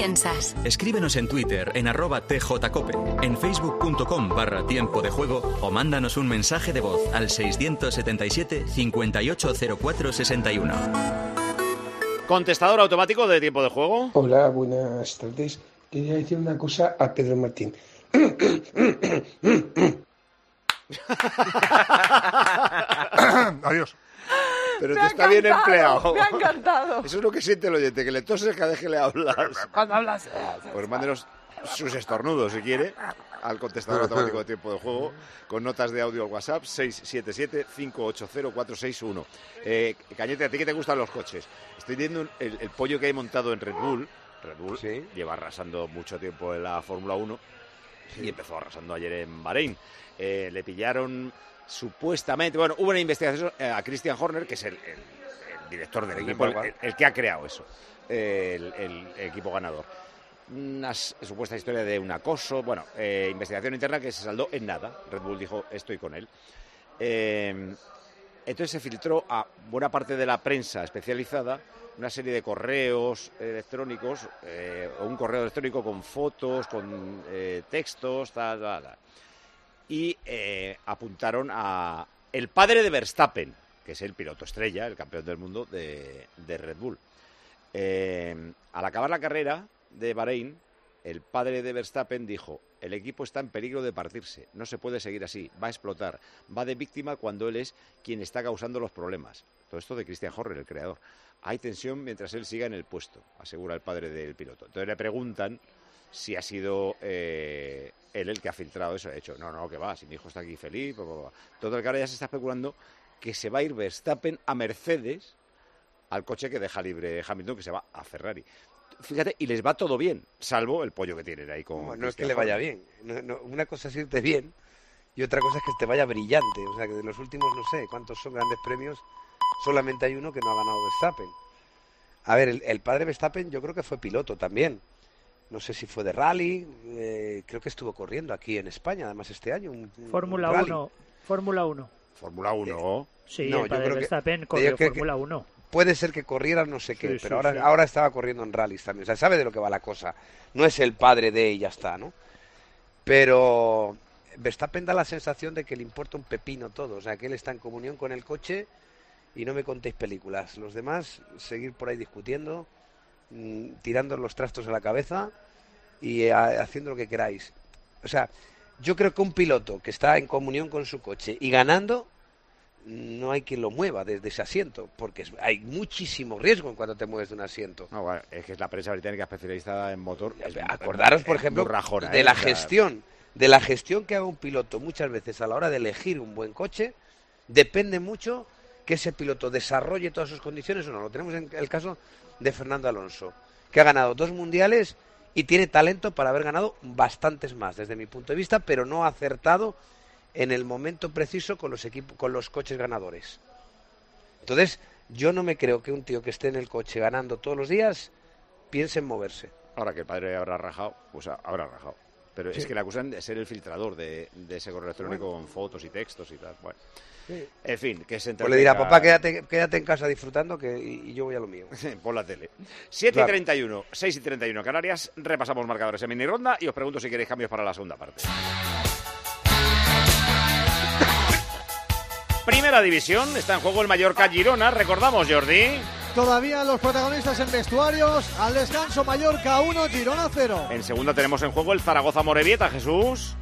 piensas? Escríbenos en Twitter en arroba tjcope, en facebook.com barra tiempo de juego o mándanos un mensaje de voz al 677 580461. Contestador automático de tiempo de juego. Hola, buenas tardes. Quería decir una cosa a Pedro Martín. Adiós. Pero te está bien empleado. Me ha encantado. Eso es lo que siente el oyente, que le toses cada vez que le hablas. Cuando hablas. Pues mándenos sus estornudos, si quiere, al contestador automático de tiempo de juego, con notas de audio al WhatsApp 677-580-461. Eh, Cañete, ¿a ti que te gustan los coches? Estoy viendo un- el, el pollo que hay montado en Red Bull. Red Bull lleva arrasando mucho tiempo en la Fórmula 1 y empezó arrasando ayer en Bahrein. Eh, le pillaron supuestamente, bueno, hubo una investigación eh, a Christian Horner, que es el, el- el director del El equipo, el, one. el que ha creado eso, eh, el, equipo ganador. Una supuesta historia de un acoso, bueno, eh, investigación interna que se saldó en nada. Red Bull dijo, estoy con él. Eh, entonces se filtró a buena parte de la prensa especializada una serie de correos electrónicos, eh, o un correo electrónico con fotos, con eh, textos, tal, tal, tal. Y eh, apuntaron a el padre de Verstappen, que es el piloto estrella, el campeón del mundo de, Red Bull. Eh, al acabar la carrera de Bahrein, el padre de Verstappen dijo, el equipo está en peligro de partirse, no se puede seguir así, va a explotar, va de víctima cuando él es quien está causando los problemas. Todo esto de Christian Horner, el creador. Hay tensión mientras él siga en el puesto, asegura el padre del piloto. Entonces le preguntan si ha sido eh, él el que ha filtrado eso. Ha dicho, no, no, que va, si mi hijo está aquí feliz. bla, bla, bla". Todo que ahora ya se está especulando que se va a ir Verstappen a Mercedes al coche que deja libre Hamilton, que se va a Ferrari. Fíjate, y les va todo bien, salvo el pollo que tienen ahí con. No, no es que le vaya bien. No, no, una cosa es irte bien y otra cosa es que te vaya brillante. O sea, que de los últimos, no sé cuántos son grandes premios, solamente hay uno que no ha ganado Verstappen. A ver, el, el padre Verstappen yo creo que fue piloto también. No sé si fue de rally, eh, creo que estuvo corriendo aquí en España, además este año. un- Fórmula rally. 1. Fórmula 1. Fórmula 1. Sí, No, el yo padre creo que- Verstappen corrió Fórmula 1. Puede ser que corriera no sé qué, Sí, pero sí, ahora, sí. ahora estaba corriendo en rallies también. O sea, sabe de lo que va la cosa. No es el padre de y ya está, ¿no? Pero Verstappen da la sensación de que le importa un pepino todo. O sea, que él está en comunión con el coche y no me contéis películas. Los demás, seguir por ahí discutiendo, tirando los trastos a la cabeza y eh, ha- haciendo lo que queráis. O sea, yo creo que un piloto que está en comunión con su coche y ganando, no hay quien lo mueva desde ese asiento, porque hay muchísimo riesgo en cuando te mueves de un asiento. No, bueno, es que es la prensa británica especializada en motor. es- Acordaros, por ejemplo, rajona, de ¿eh? la O sea, gestión, de la gestión que haga un piloto muchas veces a la hora de elegir un buen coche, depende mucho que ese piloto desarrolle todas sus condiciones o no. Lo tenemos en el caso de Fernando Alonso, que ha ganado dos mundiales y tiene talento para haber ganado bastantes más, desde mi punto de vista, pero no ha acertado en el momento preciso con los equipos, con los coches ganadores. Entonces, yo no me creo que un tío que esté en el coche ganando todos los días piense en moverse. Ahora que el padre habrá rajado, pues ha- habrá rajado. Pero Sí. es que le acusan de ser el filtrador de, de ese correo electrónico con fotos y textos y tal. Bueno, en fin, que se Pues le dirá, papá, quédate, quédate en casa disfrutando que, y, y yo voy a lo mío. Pon la tele. 7 Claro. y 31, 6 y 31 Canarias. Repasamos marcadores en mini ronda y os pregunto si queréis cambios para la segunda parte. Primera división, está en juego el Mallorca Girona. Recordamos, Jordi. Todavía los protagonistas en vestuarios. Al descanso Mallorca 1, Girona 0. En segunda tenemos en juego el Zaragoza Morevieta, Jesús.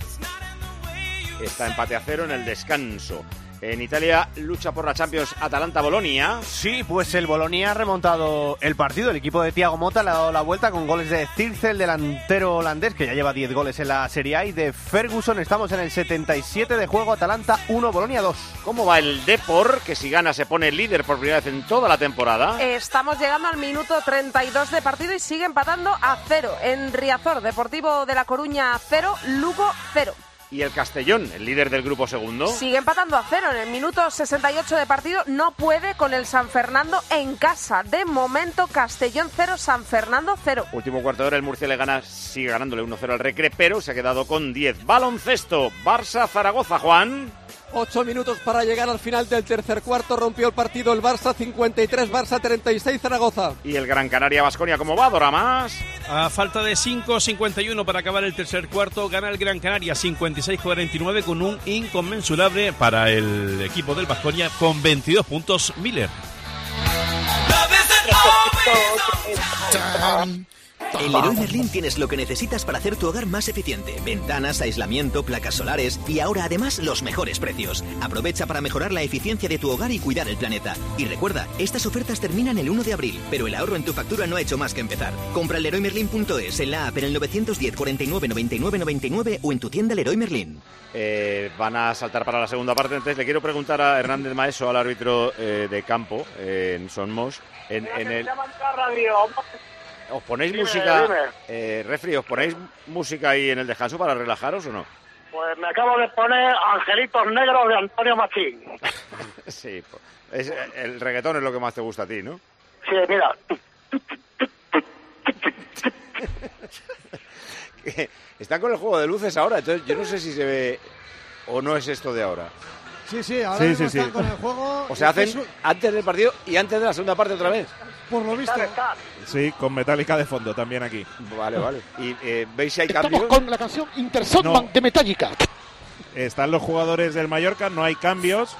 Está empate a cero en el descanso. En Italia lucha por la Champions Atalanta-Bolonia. Sí, pues el Bolonia ha remontado el partido. El equipo de Thiago Mota le ha dado la vuelta con goles de Circe, el delantero holandés, que ya lleva 10 goles en la Serie A, y de Ferguson. Estamos en el 77 de juego. Atalanta 1, Bolonia 2. ¿Cómo va el Depor, que si gana se pone líder por primera vez en toda la temporada? Estamos llegando al minuto 32 de partido y sigue empatando a cero. En Riazor, Deportivo de La Coruña 0, Lugo 0. Y el Castellón, el líder del grupo segundo. Sigue empatando a cero en el minuto 68 de partido. No puede con el San Fernando en casa. De momento, Castellón 0, San Fernando 0. Último cuarto de hora, el Murcia le gana, sigue ganándole 1-0 al Recre, pero se ha quedado con 10. Baloncesto, Barça-Zaragoza, Juan. Ocho minutos para llegar al final del tercer cuarto. Rompió el partido el Barça 53, Barça 36, Zaragoza. Y el Gran Canaria Basconia, ¿cómo va, Dora más? A falta de 5.51 para acabar el tercer cuarto, gana el Gran Canaria 56-49 con un inconmensurable para el equipo del Basconia con 22 puntos Miller. En Leroy Merlin tienes lo que necesitas para hacer tu hogar más eficiente. Ventanas, aislamiento, placas solares y ahora además los mejores precios. Aprovecha para mejorar la eficiencia de tu hogar y cuidar el planeta. Y recuerda, estas ofertas terminan el 1 de abril, pero el ahorro en tu factura no ha hecho más que empezar. Compra LeroyMerlin.es, en la app en el 910 49 99 99 o en tu tienda Leroy Merlin. Eh, van a saltar para la segunda parte. Entonces le quiero preguntar a Hernández Maeso, al árbitro eh, de campo eh, en Sonmos, en, en el... ¿Os ponéis Dime, música, dime. eh, refri, os ponéis música ahí en el descanso para relajaros o no? Pues me acabo de poner Angelitos Negros de Antonio Machín. sí, po- es, el reggaetón es lo que más te gusta a ti, ¿no? Sí, mira. Están con el juego de luces ahora, entonces yo no sé si se ve o no es esto de ahora. Sí, sí, ahora Sí, mismo sí, están sí. con el juego. O sea, hacen es- antes del partido y antes de la segunda parte otra vez. Por lo visto. Sí, con Metallica de fondo también aquí. Vale, vale. ¿Y eh, veis si hay Estamos cambios? con la canción Intersonman de Metallica. Están los jugadores del Mallorca, no hay cambios.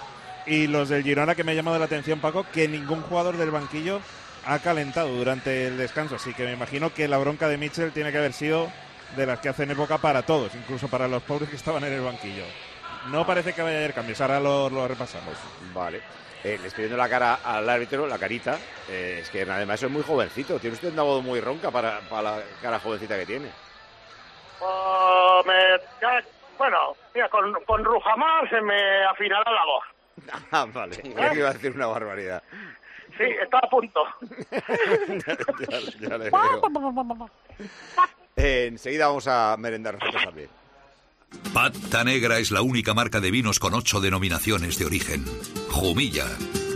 Y los del Girona, que me ha llamado la atención, Paco, que ningún jugador del banquillo ha calentado durante el descanso. Así que me imagino que la bronca de Mitchell tiene que haber sido de las que hacen época para todos, incluso para los pobres que estaban en el banquillo. No parece que vaya a haber cambios, ahora lo, lo repasamos. Vale. Eh, le estoy viendo la cara al árbitro, la carita. Eh, es que además es muy jovencito. Tiene usted una voz muy ronca para, para la cara jovencita que tiene. Me- ya- bueno, mira, con, con Rujamar se me afinará la voz. Ah, vale. Creía que iba a decir una barbaridad. Sí, está a punto. ya, ya le. Eh, enseguida vamos a merendar nosotros también. Pata Negra es la única marca de vinos con ocho denominaciones de origen. Jumilla,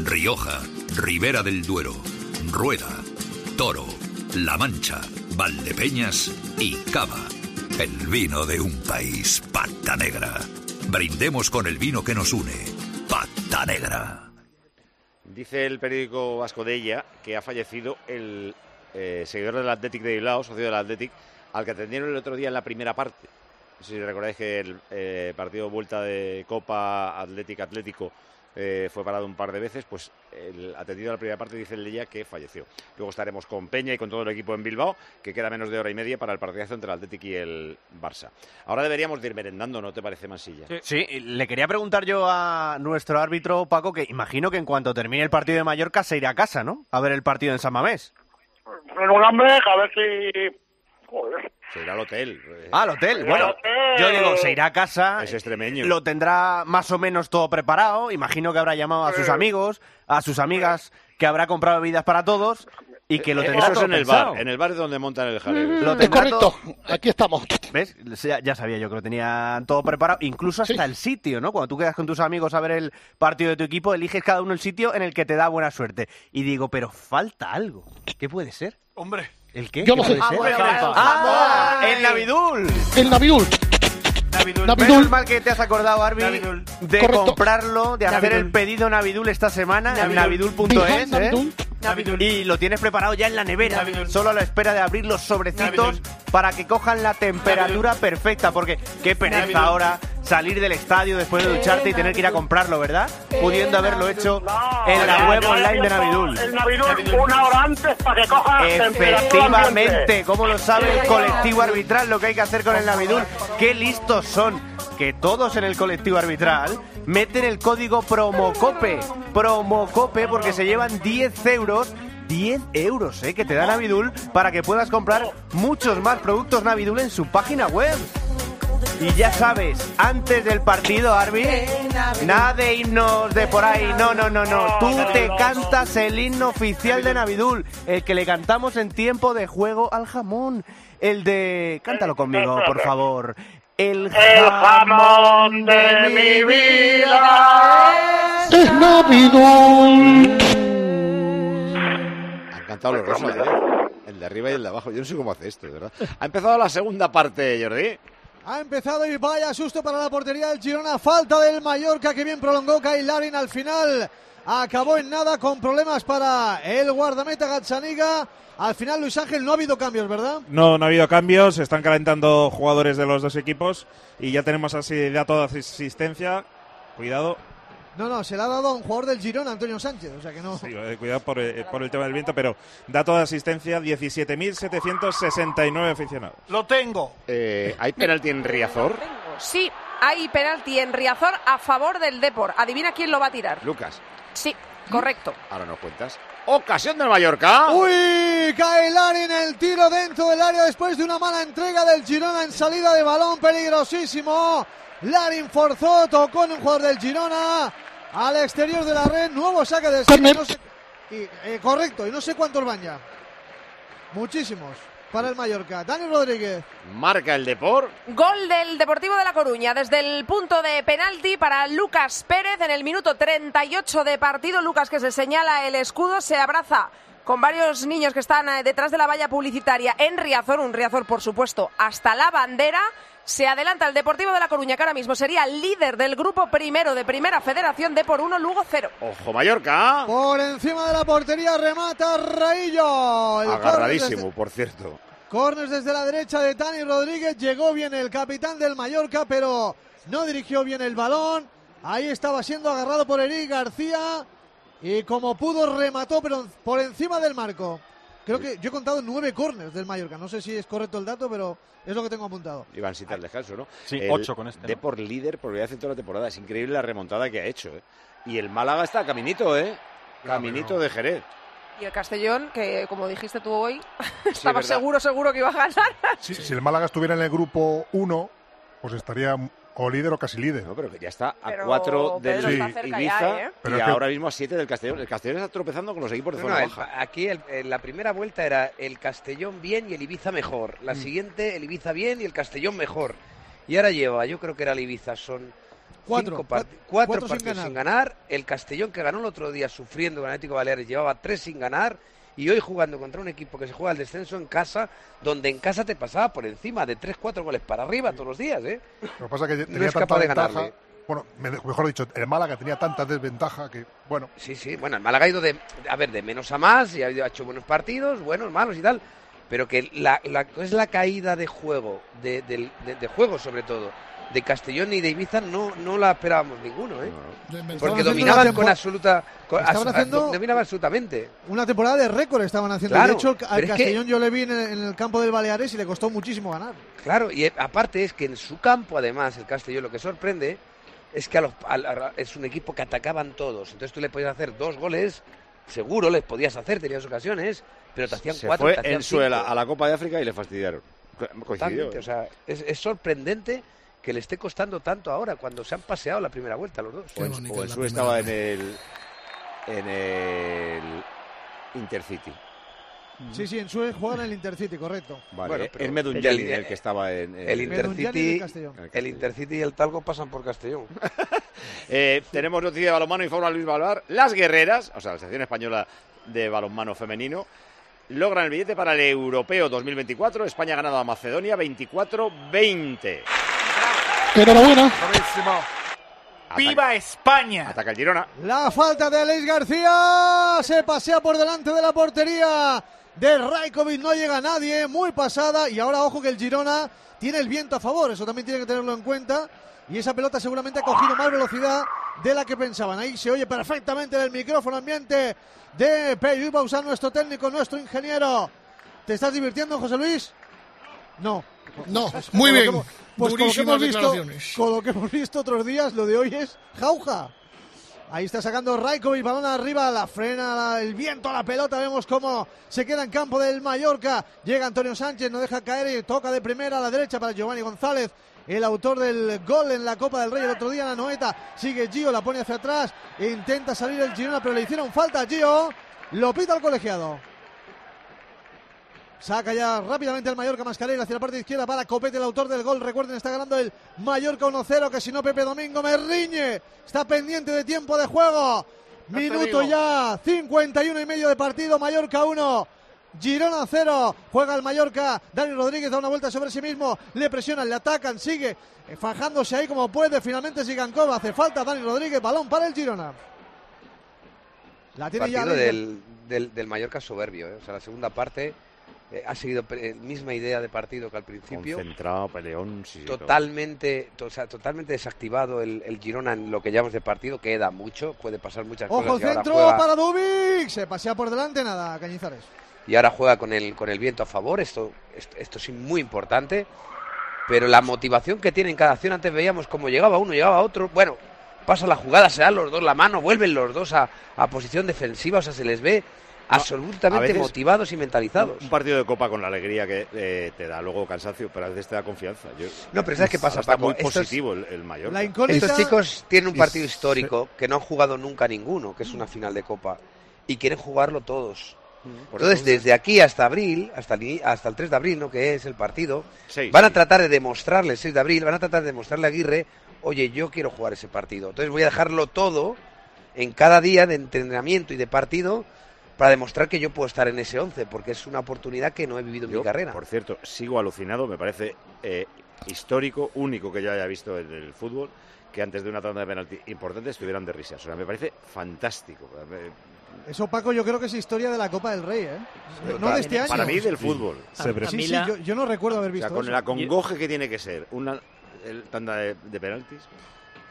Rioja, Ribera del Duero, Rueda, Toro, La Mancha, Valdepeñas y Cava. El vino de un país, Pata Negra. Brindemos con el vino que nos une. Pata Negra. Dice el periódico vasco de ella que ha fallecido el eh, seguidor del Athletic de Bilbao, socio del Athletic, al que atendieron el otro día en la primera parte. No sé si recordáis que el eh, partido de vuelta de Copa Athletic Atlético eh, fue parado un par de veces, pues el atendido a la primera parte dice el ella que falleció. Luego estaremos con Peña y con todo el equipo en Bilbao, que queda menos de hora y media para el partidazo entre el Athletic y el Barça. Ahora deberíamos de ir merendando, ¿no te parece, Mansilla? Sí, le quería preguntar yo a nuestro árbitro Paco que imagino que en cuanto termine el partido de Mallorca se irá a casa, ¿no? A ver el partido en San Mamés. En un hambre, a ver si... Joder. Se irá al hotel. Ah, al hotel. Bueno, hotel. yo digo, se irá a casa. Es extremeño. Lo tendrá más o menos todo preparado. Imagino que habrá llamado a sus amigos, a sus amigas, que habrá comprado bebidas para todos y que lo Eh, tendrá Eso es todo en el bar, en el bar es donde montan el jaleo. Lo Es correcto, todo- aquí estamos. ¿Ves? Ya, ya sabía yo que lo tenían todo preparado, incluso hasta el sitio, ¿no? Cuando tú quedas con tus amigos a ver el partido de tu equipo, eliges cada uno el sitio en el que te da buena suerte. Y digo, pero falta algo. ¿Qué puede ser? Hombre. ¿El qué? Yo ¿Qué lo sé. Ah, bueno. ¡Ah! ¡El Navidul! El Navidul. Menos mal que te has acordado, Arby, de Correcto. comprarlo, de hacer Navidul. el pedido Navidul esta semana en Navidul. navidul.es, ¿eh? Navidul. Y lo tienes preparado ya en la nevera, solo a la espera de abrir los sobrecitos para que cojan la temperatura perfecta, porque qué pereza Navidul. ahora salir del estadio después de ducharte y tener que ir a comprarlo, ¿verdad? Pudiendo haberlo hecho en la web online de Navidul. El Navidul una hora antes para que coja. Efectivamente, como lo sabe el colectivo arbitral, lo que hay que hacer con el Navidul. Qué listos son. que todos en el colectivo arbitral meten el código PROMOCOPE. PROMOCOPE porque se llevan 10 euros 10 euros ¿eh? que te da Navidul para que puedas comprar muchos más productos Navidul en su página web. Y ya sabes, antes del partido, Arby, nada de himnos de por ahí. No, no, no, no. Tú te cantas el himno oficial de Navidul, el que le cantamos en tiempo de juego al jamón. El de. Cántalo conmigo, por favor. El jamón de mi vida es Navidul. Han cantado los rosas, ¿eh? El de arriba y el de abajo. Yo no sé cómo hace esto, de verdad. Ha empezado la segunda parte, Jordi. Ha empezado y vaya susto para la portería del Girona. Falta del Mallorca que bien prolongó Kyle Larin al final. Acabó en nada con problemas para el guardameta Gazzaniga. Al final, Luis Ángel, no ha habido cambios, ¿verdad? No, no ha habido cambios. Se están calentando jugadores de los dos equipos. Y ya tenemos así dato de asistencia. Cuidado. No, no, se le ha dado a un jugador del Girona, Antonio Sánchez. O sea que no. Sí, eh, cuidado por, eh, por el tema del viento, pero dato de asistencia: 17.769 aficionados. Lo tengo. Eh, ¿Hay penalti en Riazor? Sí, hay penalti en Riazor a favor del Depor. Adivina quién lo va a tirar. Lucas. Sí, correcto. Ahora nos cuentas. Ocasión del Mallorca. Uy, cae Larin el tiro dentro del área después de una mala entrega del Girona en salida de balón peligrosísimo. Larin forzó, tocó en un jugador del Girona al exterior de la red, nuevo saque de esquina, no sé- y, eh, correcto, y no sé cuántos van ya. Muchísimos para el Mallorca. Dani Rodríguez. Marca el Depor. Gol del Deportivo de La Coruña desde el punto de penalti para Lucas Pérez en el minuto 38 de partido. Lucas que se señala el escudo, se abraza con varios niños que están eh, detrás de la valla publicitaria en Riazor, un Riazor por supuesto hasta la bandera. Se adelanta el Deportivo de La Coruña que ahora mismo sería líder del grupo primero de Primera Federación de por uno, Lugo cero. Ojo Mallorca. Por encima de la portería remata Raillo. El Agarradísimo, desde- por cierto. Corners desde la derecha de Dani Rodríguez. Llegó bien el capitán del Mallorca, pero no dirigió bien el balón. Ahí estaba siendo agarrado por Eric García. Y como pudo, remató, pero por encima del marco. Creo que yo he contado nueve corners del Mallorca. No sé si es correcto el dato, pero es lo que tengo apuntado. Iban sin tal descanso, ¿no? Sí, El ocho con este, ¿no? Depor líder por en toda la temporada. Es increíble la remontada que ha hecho, ¿eh? Y el Málaga está a caminito, ¿eh? Caminito de Jerez. Y el Castellón, que como dijiste tú hoy, estaba verdad. seguro, seguro que iba a ganar. Si, si el Málaga estuviera en el grupo 1, pues estaría o líder o casi líder. No, pero que ya está a Pero 4 del cerca Ibiza ya, ¿eh? Pero y ahora mismo a 7 del Castellón. El Castellón está tropezando con los equipos de No, zona no, el- baja. aquí el- el- la primera vuelta era el Castellón bien y el Ibiza mejor. La siguiente, el Ibiza bien y el Castellón mejor. Y ahora lleva, yo creo que era el Ibiza, son Cuatro, cinco part- cuatro- cuatro cuatro sin partidos ganar. sin ganar. El Castellón que ganó el otro día sufriendo con Atlético Baleares llevaba tres sin ganar. Y hoy jugando contra un equipo que se juega al descenso en casa, donde en casa te pasaba por encima de 3-4 goles para arriba todos los días, ¿eh? Lo que pasa es que No tenía es tanta capaz de ventaja. ganarle. Bueno, me- mejor dicho, el Málaga tenía tanta desventaja que, bueno, Sí, sí, bueno, el Málaga ha ido de, a ver, de menos a más y ha hecho buenos partidos, buenos, malos y tal, pero que la, la- es la caída de juego, de- de juego sobre todo, de Castellón y de Ibiza no, no la esperábamos ninguno, ¿eh? Porque dominaban con absoluta... con- Estaban abs- haciendo- dominaban absolutamente. Una temporada de récord estaban haciendo. Claro, de hecho, al pero es que- Castellón yo le vi en el, en el campo del Baleares y le costó muchísimo ganar. Claro, y aparte es que en su campo, además, el Castellón, lo que sorprende es que a los- al- a- es un equipo que atacaban todos. Entonces tú le podías hacer dos goles, seguro les podías hacer, tenías ocasiones, pero te hacían Se cuatro, fue te hacían en Suela a la Copa de África y le fastidiaron. Co- Coincidió. ¿eh? o sea, es, es sorprendente que le esté costando tanto ahora cuando se han paseado la primera vuelta los dos. O en, o en Sue estaba en el, en el Intercity. Sí, sí, en Sue juegan en el Intercity, correcto. Vale, Bueno, es pero- Medunjali el- el, que estaba en, en- El Intercity, el Intercity y el Talgo pasan por Castellón. Eh, tenemos noticia de balonmano, informa Luis Balvar. Las guerreras, o sea, la sección española de balonmano femenino, logran el billete para el Europeo 2024. España ha ganado a Macedonia 24-20. Enhorabuena. ¡Viva España! Ataca el Girona. La falta de Alex García se pasea por delante de la portería de Raikovic. No llega nadie, muy pasada. Y ahora, ojo que el Girona tiene el viento a favor. Eso también tiene que tenerlo en cuenta. Y esa pelota seguramente ha cogido más velocidad de la que pensaban. Ahí se oye perfectamente del micrófono ambiente de Pello Bausán, nuestro técnico, nuestro ingeniero. ¿Te estás divirtiendo, José Luis? No. No, muy bien. Pues con lo, que hemos visto, con lo que hemos visto otros días, lo de hoy es jauja. Ahí está sacando Raikovic, balón arriba, la frena la- el viento a la pelota. Vemos cómo se queda en campo del Mallorca. Llega Antonio Sánchez, no deja caer y toca de primera a la derecha para Giovanni González, el autor del gol en la Copa del Rey el otro día, la Noeta. Sigue Gio, la pone hacia atrás, e intenta salir el Girona, pero le hicieron falta a Gio. Lo pita el colegiado. Saca ya rápidamente el Mallorca Mascarera hacia la parte izquierda para Copete, el autor del gol. Recuerden, está ganando el Mallorca 1-0, que si no Pepe Domingo me riñe. Está pendiente de tiempo de juego. Minuto ya, 51 y medio de partido, Mallorca 1. Girona 0, juega el Mallorca, Dani Rodríguez da una vuelta sobre sí mismo, le presionan, le atacan, sigue eh, fajándose ahí como puede, finalmente Sigankov, hace falta Dani Rodríguez, balón para el Girona. La tiene ya partido Leider. del, del, del Mallorca soberbio. ¿eh? O sea, la segunda parte eh, ha seguido pre- misma idea de partido que al principio. Concentrado, peleón, sí. Totalmente, to- o sea, totalmente desactivado el, el Girona en lo que llamamos de partido. Queda mucho, puede pasar muchas Ojo cosas. ahora centro juega- para Dubik, se pasea por delante, nada, Cañizares. y ahora juega con el, con el viento a favor. Esto, esto, esto es muy importante. Pero la motivación que tiene en cada acción, antes veíamos cómo llegaba uno, llegaba otro. Bueno, pasa la jugada, se dan los dos la mano, vuelven los dos a, a posición defensiva. O sea, se les ve absolutamente veces- motivados y mentalizados. Un partido de copa con la alegría que eh, te da luego cansancio, pero a veces te da confianza. Yo- No, pero ¿sabes qué pasa, Paco? muy Estos- positivo el, el Mallorca. Estos chicos tienen un partido histórico que no han jugado nunca ninguno, que es una final de Copa, y quieren jugarlo todos. Por Entonces, desde aquí hasta abril, hasta el, hasta el 3 de abril, ¿no? que es el partido, van a sí. tratar de demostrarle, el 6 de abril, van a tratar de demostrarle a Aguirre, oye, yo quiero jugar ese partido. Entonces voy a dejarlo todo en cada día de entrenamiento y de partido para demostrar que yo puedo estar en ese 11, porque es una oportunidad que no he vivido en Yo, mi carrera. Por cierto, sigo alucinado, me parece eh, histórico, único que yo haya visto en el fútbol, que antes de una tanda de penalti importante estuvieran de risas. O sea, me parece fantástico. Me- Eso, Paco, yo creo que es historia de la Copa del Rey, ¿eh? No de este año. Para mí, del fútbol. Sí, sí, sí, yo, yo no recuerdo haber O sea, visto con eso. el acongoje que tiene que ser una el tanda de, de penaltis.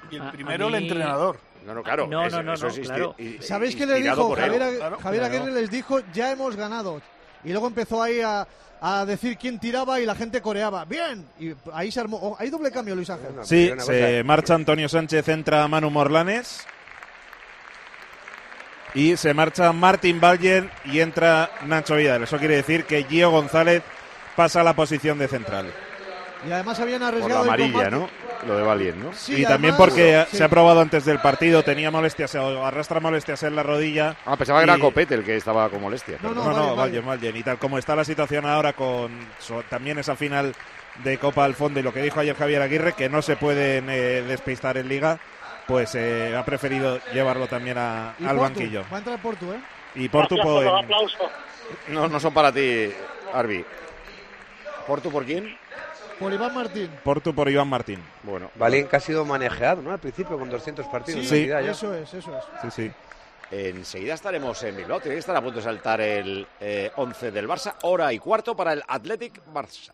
Y el A- primero a el mí- entrenador. No, no, claro. No, no, no, eso no, claro. ¿Sabéis qué le dijo? él. Javier, Ag- Claro, Javier claro. Aguirre les dijo, ya hemos ganado. Y luego empezó ahí a, a decir quién tiraba y la gente coreaba. ¡Bien! Y ahí se armó. oh, hay doble cambio, Luis Ángel. Sí, se marcha Antonio Sánchez, entra Manu Morlanes. Y se marcha Martín Ballen y entra Nacho Vidal. Eso quiere decir que Gio González pasa a la posición de central. Y además habían Por arriesgado. el amarilla, combate. Lo de Valien, ¿no? Sí, y también además- porque sí. se ha probado antes del partido, tenía molestias, o arrastra molestias en la rodilla. Ah, pensaba que era Copete el que estaba con molestia. No, No, no, no, Vallen, Vallen. Y tal como está la situación ahora con so- también esa final de Copa al fondo y lo que dijo ayer Javier Aguirre, que no se pueden eh, despistar en Liga, pues eh, ha preferido llevarlo también a- Y al Portu, banquillo. Va a entrar Portu, ¿eh? Y Portu Gracias por aplauso. No, no son para ti, Arbi. ¿Porto por quién? Por Iván Martín. Portu por Iván Martín. Bueno, Valien que ha sido manejado, ¿no? Al principio con 200 partidos. Sí, en eso es, eso es. Sí, sí. Enseguida estaremos en Bilbao. Tiene que estar a punto de saltar el eh, 11 del Barça. Hora y cuarto para el Athletic Barça.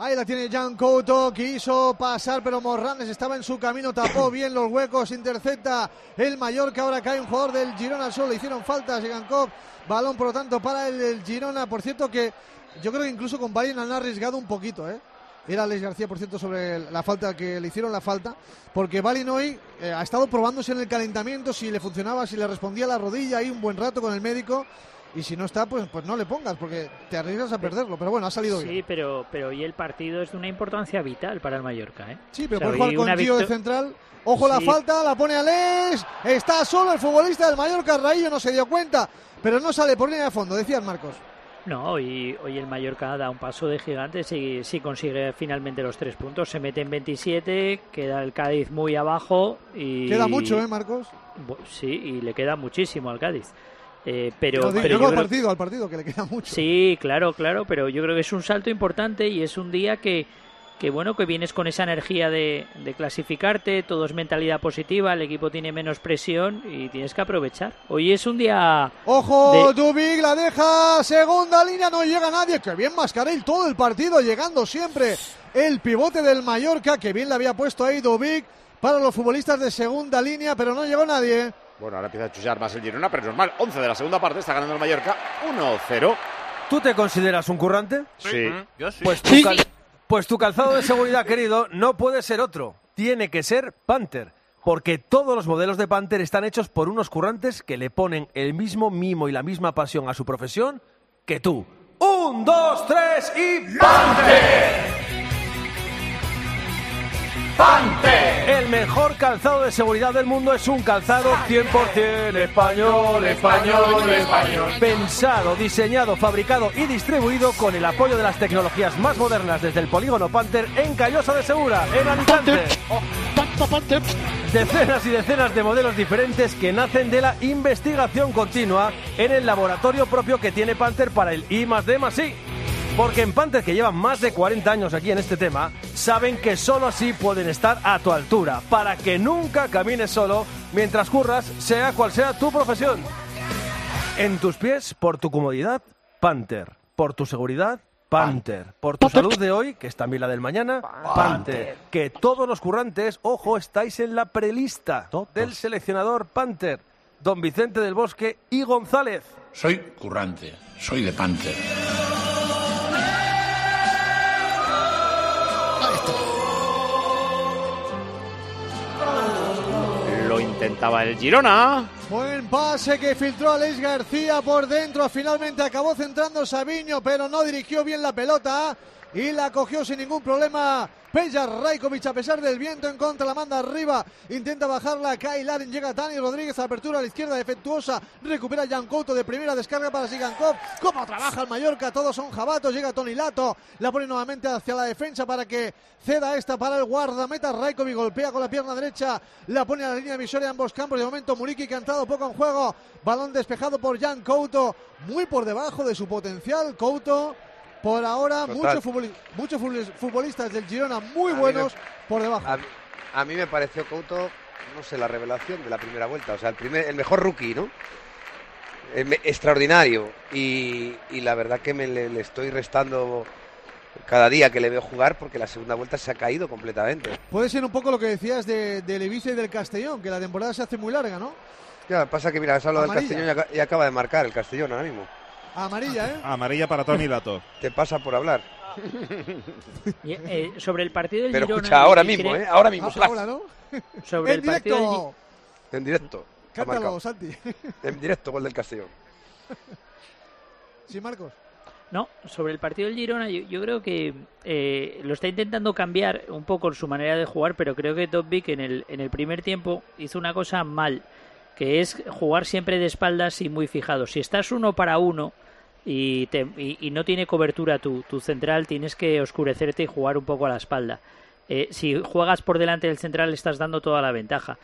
Ahí la tiene Jan Couto, quiso pasar, pero Morranes estaba en su camino, tapó bien los huecos, intercepta el Mallorca, ahora cae un jugador del Girona solo, hicieron falta a Sigankov, balón por lo tanto para el, el Girona, por cierto que yo creo que incluso con Bayern han arriesgado un poquito, ¿eh? Era Alex García, por cierto, sobre la falta que le hicieron la falta, porque Balin hoy eh, ha estado probándose en el calentamiento si le funcionaba, si le respondía la rodilla ahí un buen rato con el médico. Y si no está, pues, pues no le pongas, porque te arriesgas a perderlo. Pero bueno, ha salido bien. Sí, pero, pero hoy el partido es de una importancia vital para el Mallorca. ¿eh? Sí, pero O sea, puede jugar con Gio de central. Ojo la falta, la pone Alex. Está solo el futbolista del Mallorca, Raillo no se dio cuenta, pero no sale por línea de fondo, decían Marcos. No, hoy, hoy el Mallorca da un paso de gigante si, si consigue finalmente los tres puntos. Se mete en 27, queda el Cádiz muy abajo y... Queda mucho, ¿eh, Marcos? Sí, y le queda muchísimo al Cádiz. Eh, pero, No, digo pero yo al creo- partido, al partido, que le queda mucho. Sí, claro, claro, pero yo creo que es un salto importante y es un día que que bueno, que vienes con esa energía de, de, clasificarte, todo es mentalidad positiva, el equipo tiene menos presión y tienes que aprovechar. Hoy es un día... ¡Ojo! De... Dubik la deja, segunda línea, no llega nadie, que bien Mascarell todo el partido, llegando siempre el pivote del Mallorca, que bien le había puesto ahí Dubik para los futbolistas de segunda línea, pero no llegó nadie. Bueno, ahora empieza a chullar más el Girona, pero es normal, 11 de la segunda parte, está ganando el Mallorca 1-0. ¿Tú te consideras un currante? Sí. Yo sí. Pues tu, cal pues tu calzado de seguridad, querido, no puede ser otro. Tiene que ser Panther. Porque todos los modelos de Panther están hechos por unos currantes que le ponen el mismo mimo y la misma pasión a su profesión que tú. ¡Un, dos, tres y Panther! ¡Panther! El mejor calzado de seguridad del mundo es un calzado 100% español, español, español. Pensado, diseñado, fabricado y distribuido con el apoyo de las tecnologías más modernas desde el polígono Panther en Callosa de Segura, en Alicante. Oh. Decenas y decenas de modelos diferentes que nacen de la investigación continua en el laboratorio propio que tiene Panther para el I más D más I. Porque en Panther, que llevan más de 40 años aquí en este tema, saben que solo así pueden estar a tu altura, para que nunca camines solo mientras curras, sea cual sea tu profesión. En tus pies, por tu comodidad, Panther. Por tu seguridad, Panther. Por tu salud de hoy, que es también la del mañana, Panther. Que todos los currantes, ojo, estáis en la prelista del seleccionador Panther. Don Vicente del Bosque y González. Soy currante, soy de Panther. Intentaba el Girona. Buen pase que filtró Alex García por dentro. Finalmente acabó centrando Sabiño, pero no dirigió bien la pelota. Y la cogió sin ningún problema Peja Rajkovic a pesar del viento en contra, la manda arriba, intenta bajarla, Kai llega Dani Rodríguez, apertura a la izquierda defectuosa, recupera Jan Couto de primera descarga para Sigankov, cómo trabaja el Mallorca, todos son jabatos, llega Tony Lato, la pone nuevamente hacia la defensa para que ceda esta para el guardameta, Rajkovic golpea con la pierna derecha, la pone a la línea divisoria ambos campos, de momento Muriki que ha entrado poco en juego, balón despejado por Jan Couto, muy por debajo de su potencial, Couto por ahora, muchos, futbol, muchos futbolistas del Girona muy buenos me, por debajo. A, a, mí me pareció Couto, no sé, la revelación de la primera vuelta. O sea, el, primer, el mejor rookie, ¿no? El, extraordinario. Y, y, la verdad que me le, le, estoy restando cada día que le veo jugar porque la segunda vuelta se ha caído completamente. Puede ser un poco lo que decías de, del Ibiza y del Castellón, que la temporada se hace muy larga, ¿no? Ya, pasa que mira, has hablado del Castellón y, y acaba de marcar el Castellón ahora mismo. Amarilla, ¿eh? Amarilla para Tony Lato. Te pasa por hablar. Y, eh, sobre el partido del Pero Girona, escucha, ahora mismo, cree- ¿eh? Ahora mismo. Ah, ahora, ¿no? Sobre en el partido del directo. En directo. Cántalo. Santi. En directo, gol del Castellón. Sí, Marcos. No, sobre el partido del Girona, yo, yo creo que eh, lo está intentando cambiar un poco su manera de jugar, pero creo que Vic en el, en el primer tiempo hizo una cosa mal, que es jugar siempre de espaldas y muy fijado. Si estás uno para uno y, te- y- y no tiene cobertura tu, tu central, tienes que oscurecerte y jugar un poco a la espalda. Eh, si juegas por delante del central, estás dando toda la ventaja.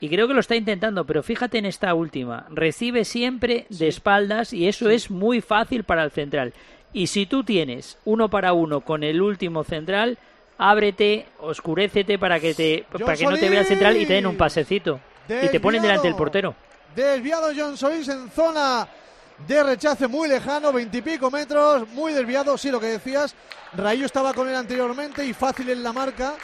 Y creo que lo está intentando, pero fíjate en esta última. Recibe siempre de espaldas y eso es muy fácil para el central. Y si tú tienes uno para uno con el último central, ábrete, oscurécete para que te para que no te vea el central y te den un pasecito. Y te ponen delante del portero. Desviado John Solís en zona de rechace muy lejano, veintipico metros, muy desviado, sí, lo que decías. Rayo estaba con él anteriormente y fácil en la marca.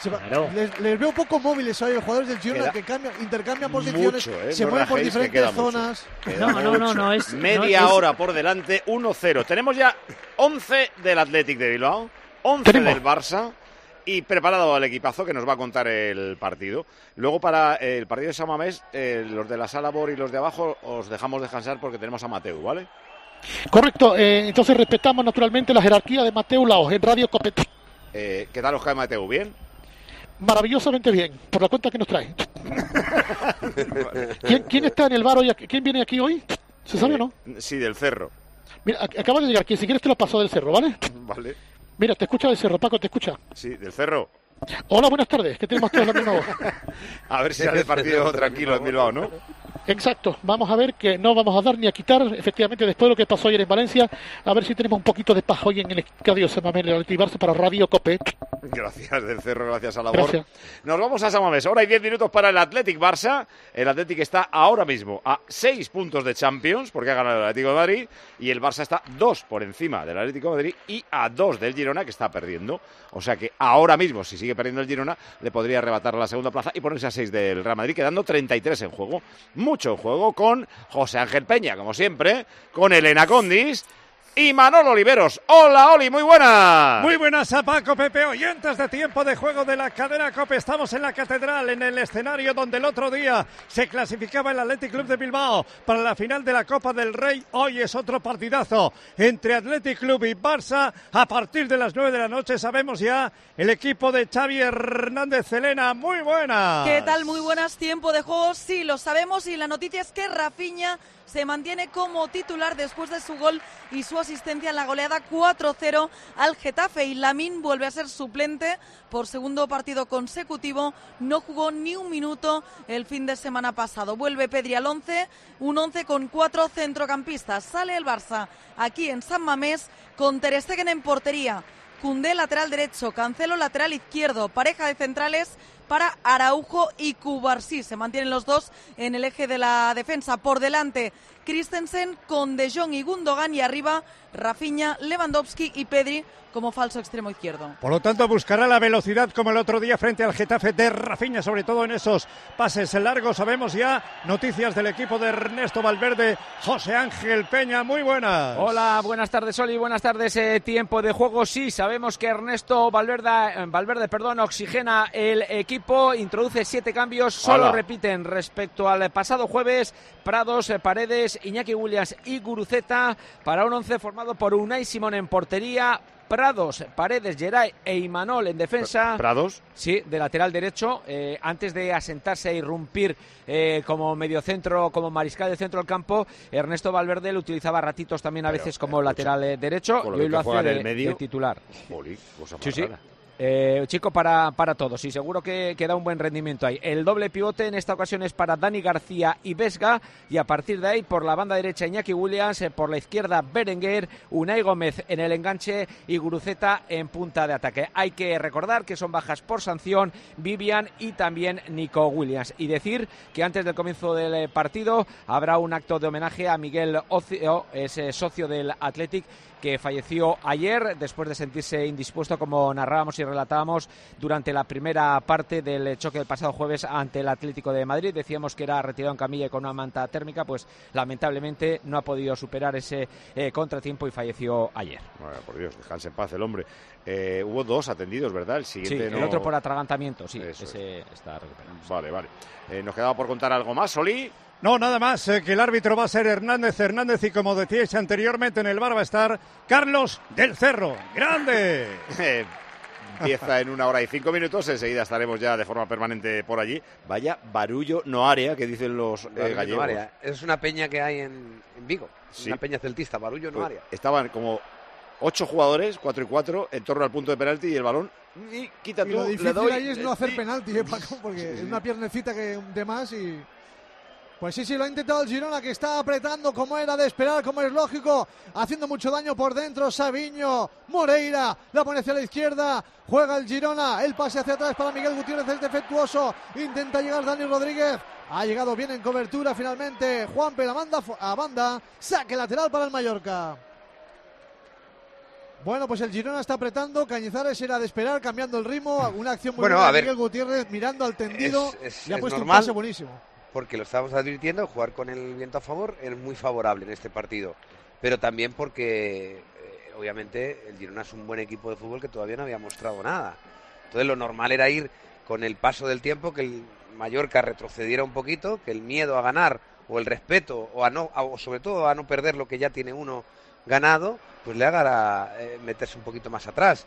Se va- Claro. les, les veo poco móviles hoy los jugadores del Girona Queda que cambian, intercambian posiciones, Mucho, ¿eh? se No mueven por diferentes zonas. No, no, no, no, es- Media no, es- hora por delante, 1-0. Tenemos ya 11 del Athletic de Bilbao, 11 del Barça y preparado el equipazo que nos va a contar el partido. Luego para el partido de San Mamés, eh, los de la sala Bor y los de abajo os dejamos descansar porque tenemos a Mateu, ¿vale? Correcto, eh, entonces respetamos naturalmente la jerarquía de Mateo Laos en Radio Copet. Eh, ¿Qué tal os cae Mateu? ¿Bien? Maravillosamente bien, por la cuenta que nos trae. ¿Quién, quién está en el bar hoy? ¿Quién viene aquí hoy? ¿Se sabe o no? Sí, del Cerro. Mira, ac- acaba de llegar aquí, si quieres te lo paso del cerro, ¿vale? Vale. Mira, te escucha del cerro, Paco, te escucha. Sí, del Cerro. Hola, buenas tardes, que tenemos todos la misma voz. A ver si sale partido tranquilo en Bilbao, ¿no? Exacto, vamos a ver que no vamos a dar ni a quitar, efectivamente, después de lo que pasó ayer en Valencia, a ver si tenemos un poquito de paz hoy en el estadio Samamés Barça para Radio Cope. Gracias del Cerro, gracias a la labor. Gracias. Nos vamos a Samamés. Ahora hay 10 minutos para el Athletic Barça. El Athletic está ahora mismo a 6 puntos de Champions, porque ha ganado el Atlético de Madrid, y el Barça está 2 por encima del Atlético de Madrid y a 2 del Girona, que está perdiendo. O sea que ahora mismo, si sigue perdiendo el Girona, le podría arrebatar la segunda plaza y ponerse a 6 del Real Madrid, quedando 33 en juego. Mucho en juego con José Ángel Peña, como siempre, con Elena Condis y Manolo Oliveros. Hola, Oli, muy buenas. Muy buenas a Paco Pepe, oyentes de tiempo de juego de la cadena COPE. Estamos en la catedral, en el escenario donde el otro día se clasificaba el Athletic Club de Bilbao para la final de la Copa del Rey. Hoy es otro partidazo entre Athletic Club y Barça. A partir de las 9 de la noche sabemos ya el equipo de Xavi Hernández Celena. Muy buena. ¿Qué tal? Muy buenas. Tiempo de juego, sí, lo sabemos. Y la noticia es que Rafinha se mantiene como titular después de su gol y su asistencia en la goleada 4-0 al Getafe. Y Lamin vuelve a ser suplente por segundo partido consecutivo. No jugó ni un minuto el fin de semana pasado. Vuelve Pedri al 11, un 11 con cuatro centrocampistas. Sale el Barça aquí en San Mamés con Ter Stegen en portería. Cundé lateral derecho, Cancelo lateral izquierdo, pareja de centrales para Araujo y Cubarsí. Se mantienen los dos en el eje de la defensa. Por delante, Christensen con De Jong y Gundogan y arriba Rafinha, Lewandowski y Pedri como falso extremo izquierdo. Por lo tanto, buscará la velocidad como el otro día frente al Getafe de Rafinha, sobre todo en esos pases largos. Sabemos ya noticias del equipo de Ernesto Valverde, José Ángel Peña. Muy buenas. Hola, buenas tardes, Oli. Buenas tardes. eh, tiempo de juego. Sí, sabemos que Ernesto Valverde, eh, Valverde perdón, oxigena el equipo, introduce siete cambios, solo Hola. repiten respecto al pasado jueves. Prados, eh, Paredes, Iñaki Williams y Guruceta para un once formado por Unai Simón en portería. Prados, Paredes, Geray e Imanol en defensa. ¿Prados? Sí, de lateral derecho. eh, antes de asentarse e irrumpir eh, como mediocentro, como mariscal del centro del campo, Ernesto Valverde lo utilizaba ratitos también a veces como lateral eh, derecho lo y hoy que lo juega hace de, el medio. de titular. Boli, cosa Sí, sí. Eh, chico para, para todos y seguro que, que da un buen rendimiento ahí. El doble pivote en esta ocasión es para Dani García y Vesga y a partir de ahí por la banda derecha Iñaki Williams, eh, por la izquierda Berenguer, Unai Gómez en el enganche y Guruceta en punta de ataque. Hay que recordar que son bajas por sanción Vivian y también Nico Williams. Y decir que antes del comienzo del eh, partido habrá un acto de homenaje a Miguel Ocio, ese socio del Athletic que falleció ayer después de sentirse indispuesto, como narrábamos y relatábamos durante la primera parte del choque del pasado jueves ante el Atlético de Madrid. Decíamos que era retirado en camilla y con una manta térmica, pues lamentablemente no ha podido superar ese eh, contratiempo y falleció ayer. Bueno, por Dios, descanse en paz el hombre. Eh, hubo dos atendidos, ¿verdad? El Sí, siguiente el no- otro por atragantamiento, sí, Eso ese está recuperado. Vale, vale. Eh, nos quedaba por contar algo más, Oli. No, nada más, eh, que el árbitro va a ser Hernández Hernández y como decíais anteriormente en el bar va a estar Carlos del Cerro. ¡Grande! Empieza en una hora y cinco minutos, enseguida estaremos ya de forma permanente por allí. Vaya barullo no área que dicen los eh, Barullo gallegos. Noaria. Es una peña que hay en, en Vigo. Sí. Una peña celtista, Barullo Pues Noaria. estaban como ocho jugadores, cuatro y cuatro, en torno al punto de penalti y el balón. Y quita Y tú, lo le difícil doy, ahí es no hacer penalti, ¿eh, Paco? Porque es una piernecita que de más y... Pues sí, sí, lo ha intentado el Girona, que está apretando como era de esperar, como es lógico, haciendo mucho daño por dentro. Sabiño, Moreira, la pone hacia la izquierda, juega el Girona, el pase hacia atrás para Miguel Gutiérrez es defectuoso, intenta llegar Dani Rodríguez, ha llegado bien en cobertura finalmente. Juanpe la manda a banda, saque lateral para el Mallorca. Bueno, pues el Girona está apretando, Cañizares era de esperar, cambiando el ritmo, una acción muy Bueno, buena a de ver. Miguel Gutiérrez mirando al tendido Es- ha es puesto normal. un pase buenísimo. Porque lo estábamos advirtiendo, jugar con el viento a favor es muy favorable en este partido. Pero también porque, eh, obviamente, el Girona es un buen equipo de fútbol que todavía no había mostrado nada. Entonces, lo normal era ir con el paso del tiempo, que el Mallorca retrocediera un poquito, que el miedo a ganar o el respeto o, a no, o sobre todo a no perder lo que ya tiene uno ganado, pues le haga eh, meterse un poquito más atrás.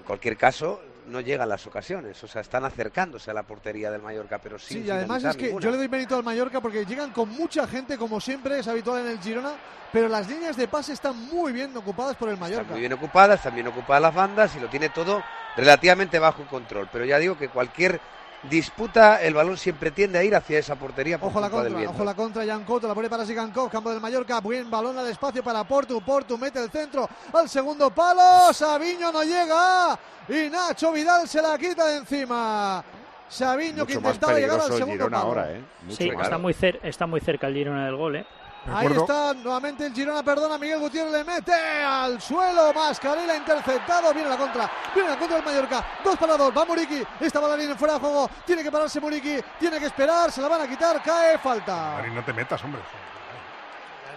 En cualquier caso, no llegan las ocasiones, o sea, están acercándose a la portería del Mallorca, pero sin Sí, y además es que ninguna. yo le doy mérito al Mallorca porque llegan con mucha gente, como siempre es habitual en el Girona, pero las líneas de pase están muy bien ocupadas por el Mallorca. Están muy bien ocupadas, están bien ocupadas las bandas y lo tiene todo relativamente bajo control. Pero ya digo que cualquier disputa, el balón siempre tiende a ir hacia esa portería. Por Ojo la contra, ojo la contra, Jan Couto, la pone para Sigankov, campo del Mallorca, buen balón al espacio para Portu, Portu mete el centro al segundo palo, Sabiño no llega y Nacho Vidal se la quita de encima. Sabiño que Mucho intentaba llegar al segundo Girona palo. ahora, ¿eh? Mucho Sí, está muy, cer- está muy cerca el Girona del gol, ¿eh? Ahí está nuevamente el Girona, perdona, Miguel Gutiérrez le mete al suelo, Mascarela interceptado, viene la contra, viene la contra del Mallorca, dos para dos, va Muriqui, esta bailarina fuera de juego, tiene que pararse Muriqui, tiene que esperar, se la van a quitar, cae, falta. Marín, no te metas, hombre.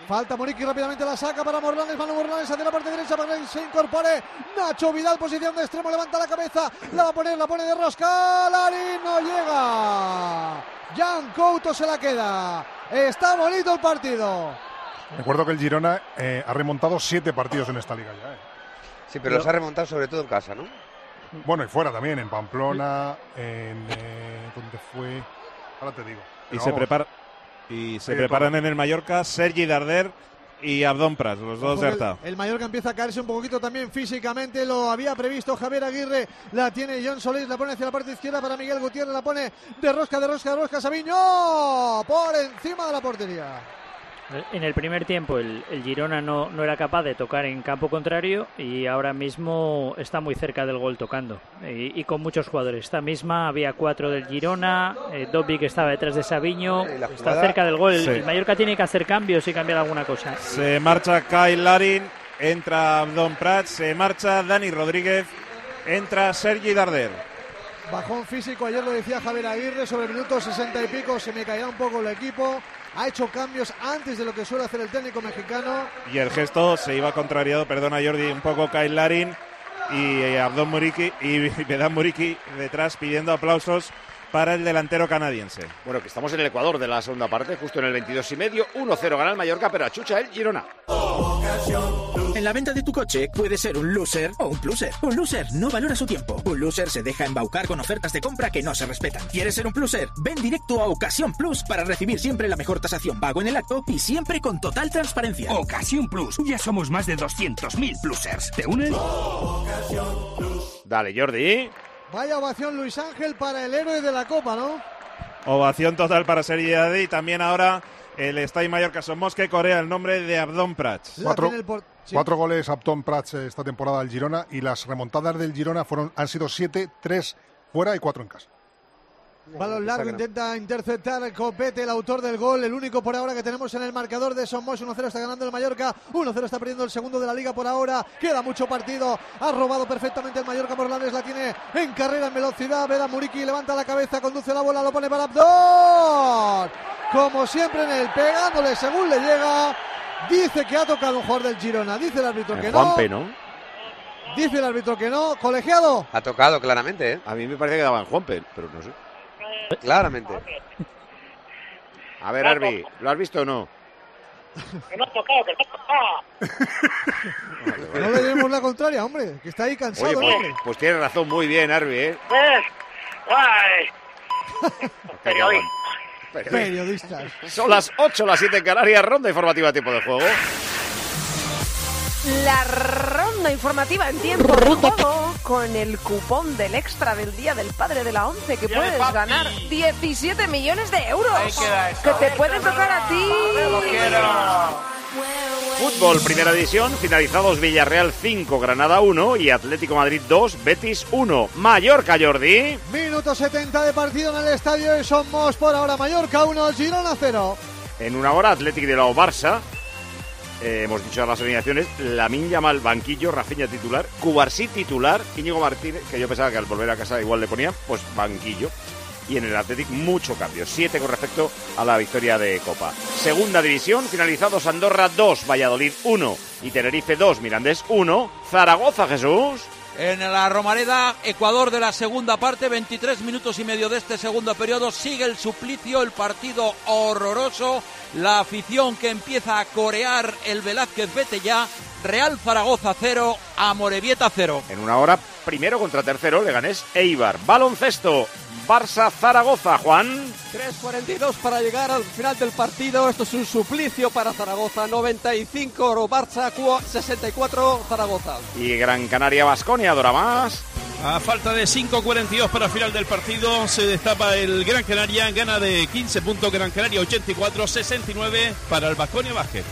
Falta Muriqui rápidamente la saca para Morlanes, Manu Morlanes hacia la parte derecha para que se incorpore Nacho Vidal, posición de extremo, levanta la cabeza, la va a poner, la pone de rosca, Larín no llega. Jan Couto se la queda. Está bonito el partido. Recuerdo que el Girona eh, ha remontado siete partidos en esta liga ya. ¿eh? Sí, pero los ha remontado sobre todo en casa, ¿no? Bueno, y fuera también, en Pamplona, en... Eh, ¿Dónde fue? Ahora te digo. Y se, prepara, y se Sí, preparan en el Mallorca Sergi Darder y Abdón Pras, los dos de el, el Mallorca empieza a caerse un poquito también físicamente, lo había previsto Javier Aguirre, la tiene John Solís, la pone hacia la parte izquierda para Miguel Gutiérrez, la pone de rosca, de rosca, de rosca, Sabiño, por encima de la portería. En el primer tiempo el, el Girona no, no era capaz de tocar en campo contrario y ahora mismo está muy cerca del gol tocando y, y con muchos jugadores. Esta misma había cuatro del Girona, eh, Dobby que estaba detrás de Sabiño, la está jugada- cerca del gol. El, Sí. el Mallorca tiene que hacer cambios y cambiar alguna cosa. Se marcha Kyle Larin, entra Abdón Prat, se marcha Dani Rodríguez, entra Sergi Darder. Bajón físico, ayer lo decía Javier Aguirre, sobre el minuto 60 y pico se me caerá un poco el equipo, ha hecho cambios antes de lo que suele hacer el técnico mexicano. Y el gesto se iba contrariado, perdona Jordi, un poco Kyle Larin y eh, Abdón Muriki y Vedán Muriki detrás pidiendo aplausos para el delantero canadiense. Bueno, que estamos en el Ecuador de la segunda parte, justo en el 22 y medio. 1-0 gana el Mallorca, pero achucha el Girona. En la venta de tu coche puede ser un loser o un pluser. Un loser no valora su tiempo. Un loser se deja embaucar con ofertas de compra que no se respetan. ¿Quieres ser un pluser? Ven directo a Ocasión Plus para recibir siempre la mejor tasación pago en el acto y siempre con total transparencia. Ocasión Plus. Ya somos más de 200.000 plusers. ¿Te unen? Dale, Jordi. Vaya ovación Luis Ángel para el héroe de la Copa, ¿no? Ovación total para Darder y también ahora el Stade Mallorca Somos que corea el nombre de Abdón Prats. Cuatro, sí. cuatro goles Upton Prats eh, esta temporada al Girona y las remontadas del Girona fueron, han sido siete, tres fuera y cuatro en casa. Balón largo, intenta interceptar Copete, el autor del gol, el único por ahora que tenemos en el marcador de Somos. 1-0 está ganando el Mallorca, 1-0 está perdiendo el segundo de la liga por ahora. Queda mucho partido, ha robado perfectamente el Mallorca Morlanes, la tiene en carrera, en velocidad. Vera Muriqui levanta la cabeza, conduce la bola, lo pone para Abdón. Como siempre en el pegándole según le llega. Dice que ha tocado un jugador del Girona, dice el árbitro que no. Juanpe, ¿no? Dice el árbitro que no. Colegiado. Ha tocado claramente, ¿eh? A mí me parece que daban Juanpe, pero no sé. Claramente. A ver, Arbi, ¿lo has visto o no? Que no ha tocado, que no ha tocado. No le demos la contraria, hombre, que está ahí cansado. Oye, pues, hombre. pues tienes razón, muy bien, Arbi, ¿eh? ¿Ves? ¡Ay! Periodista. Periodistas. Son las 8, las 7 en Canarias, ronda informativa a tiempo de juego. La ronda informativa en tiempo de juego con el cupón del extra del Día del Padre de la ONCE que puedes ganar 17 millones de euros que te pueden tocar a ti. Fútbol, primera división, finalizados Villarreal 5, Granada 1 y Atlético Madrid 2, Betis 1. Mallorca, Jordi. Minuto 70 de partido en el estadio de Somos. Por ahora Mallorca 1, Girona 0. En una hora, Atlético de Lao Barça. Eh, hemos dicho las alineaciones. Lamin Yamal, banquillo, Rafinha titular, Cubarsí titular, Íñigo Martínez, que yo pensaba que al volver a casa igual le ponía, pues banquillo. Y en el Athletic mucho cambio, siete con respecto a la victoria de Copa. Segunda división, finalizados Andorra 2, Valladolid 1 y Tenerife 2, Mirandés 1, Zaragoza Jesús. En la Romareda, Ecuador de la segunda parte, 23 minutos y medio de este segundo periodo, sigue el suplicio, el partido horroroso, la afición que empieza a corear el Velázquez vete ya, Real Zaragoza 0, Amorebieta 0. En una hora, primero contra tercero, Leganés Eibar. Baloncesto, Barça Zaragoza, Juan. 3.42 para llegar al final del partido. Esto es un suplicio para Zaragoza. 95 Barça, 64 Zaragoza. Y Gran Canaria Basconia, Dora más. A falta de 5.42 para el final del partido, se destapa el Gran Canaria, gana de 15 puntos Gran Canaria 84-69 para el Vasconia Vázquez.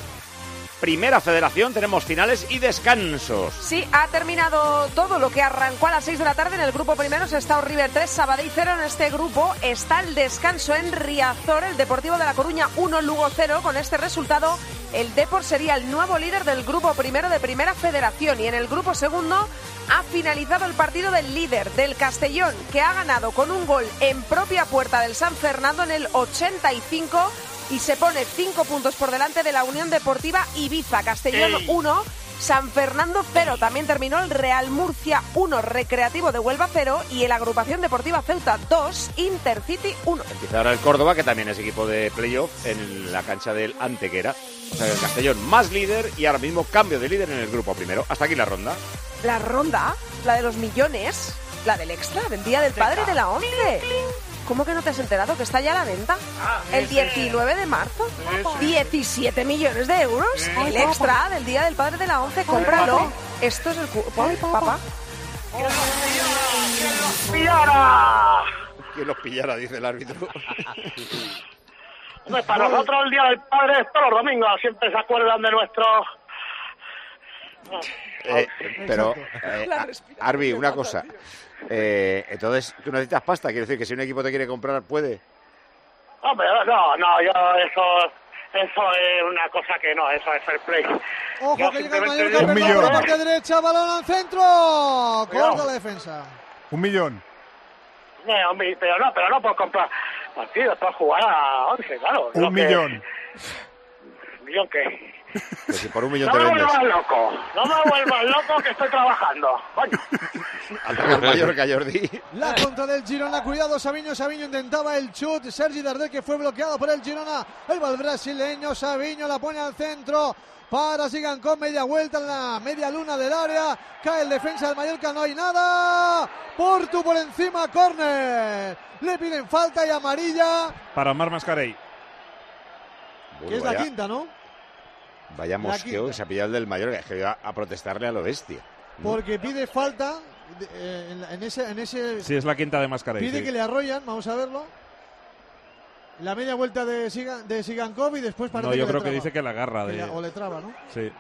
Primera federación, tenemos finales y descansos. Sí, ha terminado todo lo que arrancó a las 6 de la tarde en el grupo primero. Se está River 3, Sabadell 0 en este grupo. Está el descanso en Riazor, el Deportivo de La Coruña 1, Lugo 0. Con este resultado, el Depor sería el nuevo líder del grupo primero de Primera Federación. Y en el grupo segundo ha finalizado el partido del líder, del Castellón, que ha ganado con un gol en propia puerta del San Fernando en el 85 y se pone cinco puntos por delante de la Unión Deportiva Ibiza. Castellón 1, San Fernando 0. También terminó el Real Murcia 1, Recreativo de Huelva 0 y el Agrupación Deportiva Ceuta 2, Intercity 1. Empieza ahora el Córdoba, que también es equipo de playoff, en la cancha del Antequera. O sea, el Castellón más líder y ahora mismo cambio de líder en el grupo primero. Hasta aquí la ronda. La ronda, la de los millones, la del extra, del Día del Padre de la 11. ¿Cómo que no te has enterado que está ya a la venta? el 19 de marzo. 17 millones de euros. El extra del Día del Padre de la 11. Cómpralo. Esto es el... cu- Papá. ¡Pillara! ¿Quién los pillara? Dice el árbitro. Hombre, para nosotros el Día del Padre es todos los domingos. Siempre se acuerdan de nuestros... Eh, pero, eh, una cosa. Eh, entonces, ¿tú necesitas pasta? Quiero decir que si un equipo te quiere comprar, puede. Hombre, no, no, yo eso... Eso es una cosa que no, eso es fair play. Ojo Yo que llega el Mallorca, perdón, por la parte derecha, balón al centro. Corta la defensa. Un millón. Hombre, pero no, pero no por comprar partidos, por jugar a 11, claro. Un Lo que- millón. ¿Un millón qué? Que si por un millón No te me vendes. vuelvas loco, no me vuelvas loco que estoy trabajando. Coño. Mallorca, Jordi. La contra del Girona, cuidado Sabiño, Sabiño intentaba el chut, Sergi Dardel que fue bloqueado por el Girona, el va el brasileño, Sabiño la pone al centro, para sigan con media vuelta en la media luna del área, cae el defensa del Mallorca, no hay nada, Portu por encima, córner, le piden falta y amarilla, Para Mar Mascarey. que es la quinta, ¿no? Vaya La mosqueo que se ha pillado el del Mallorca. Es que iba a protestarle a lo bestia. Porque pide falta eh, en, la- en ese, en ese Sí, es la quinta de Mascarey. Pide sí. que le arrollan, vamos a verlo. La media vuelta de, Sigan, de Sigankov y después parece No, yo que le creo que dice que la agarra Que de... la- o le traba, ¿no? Sí.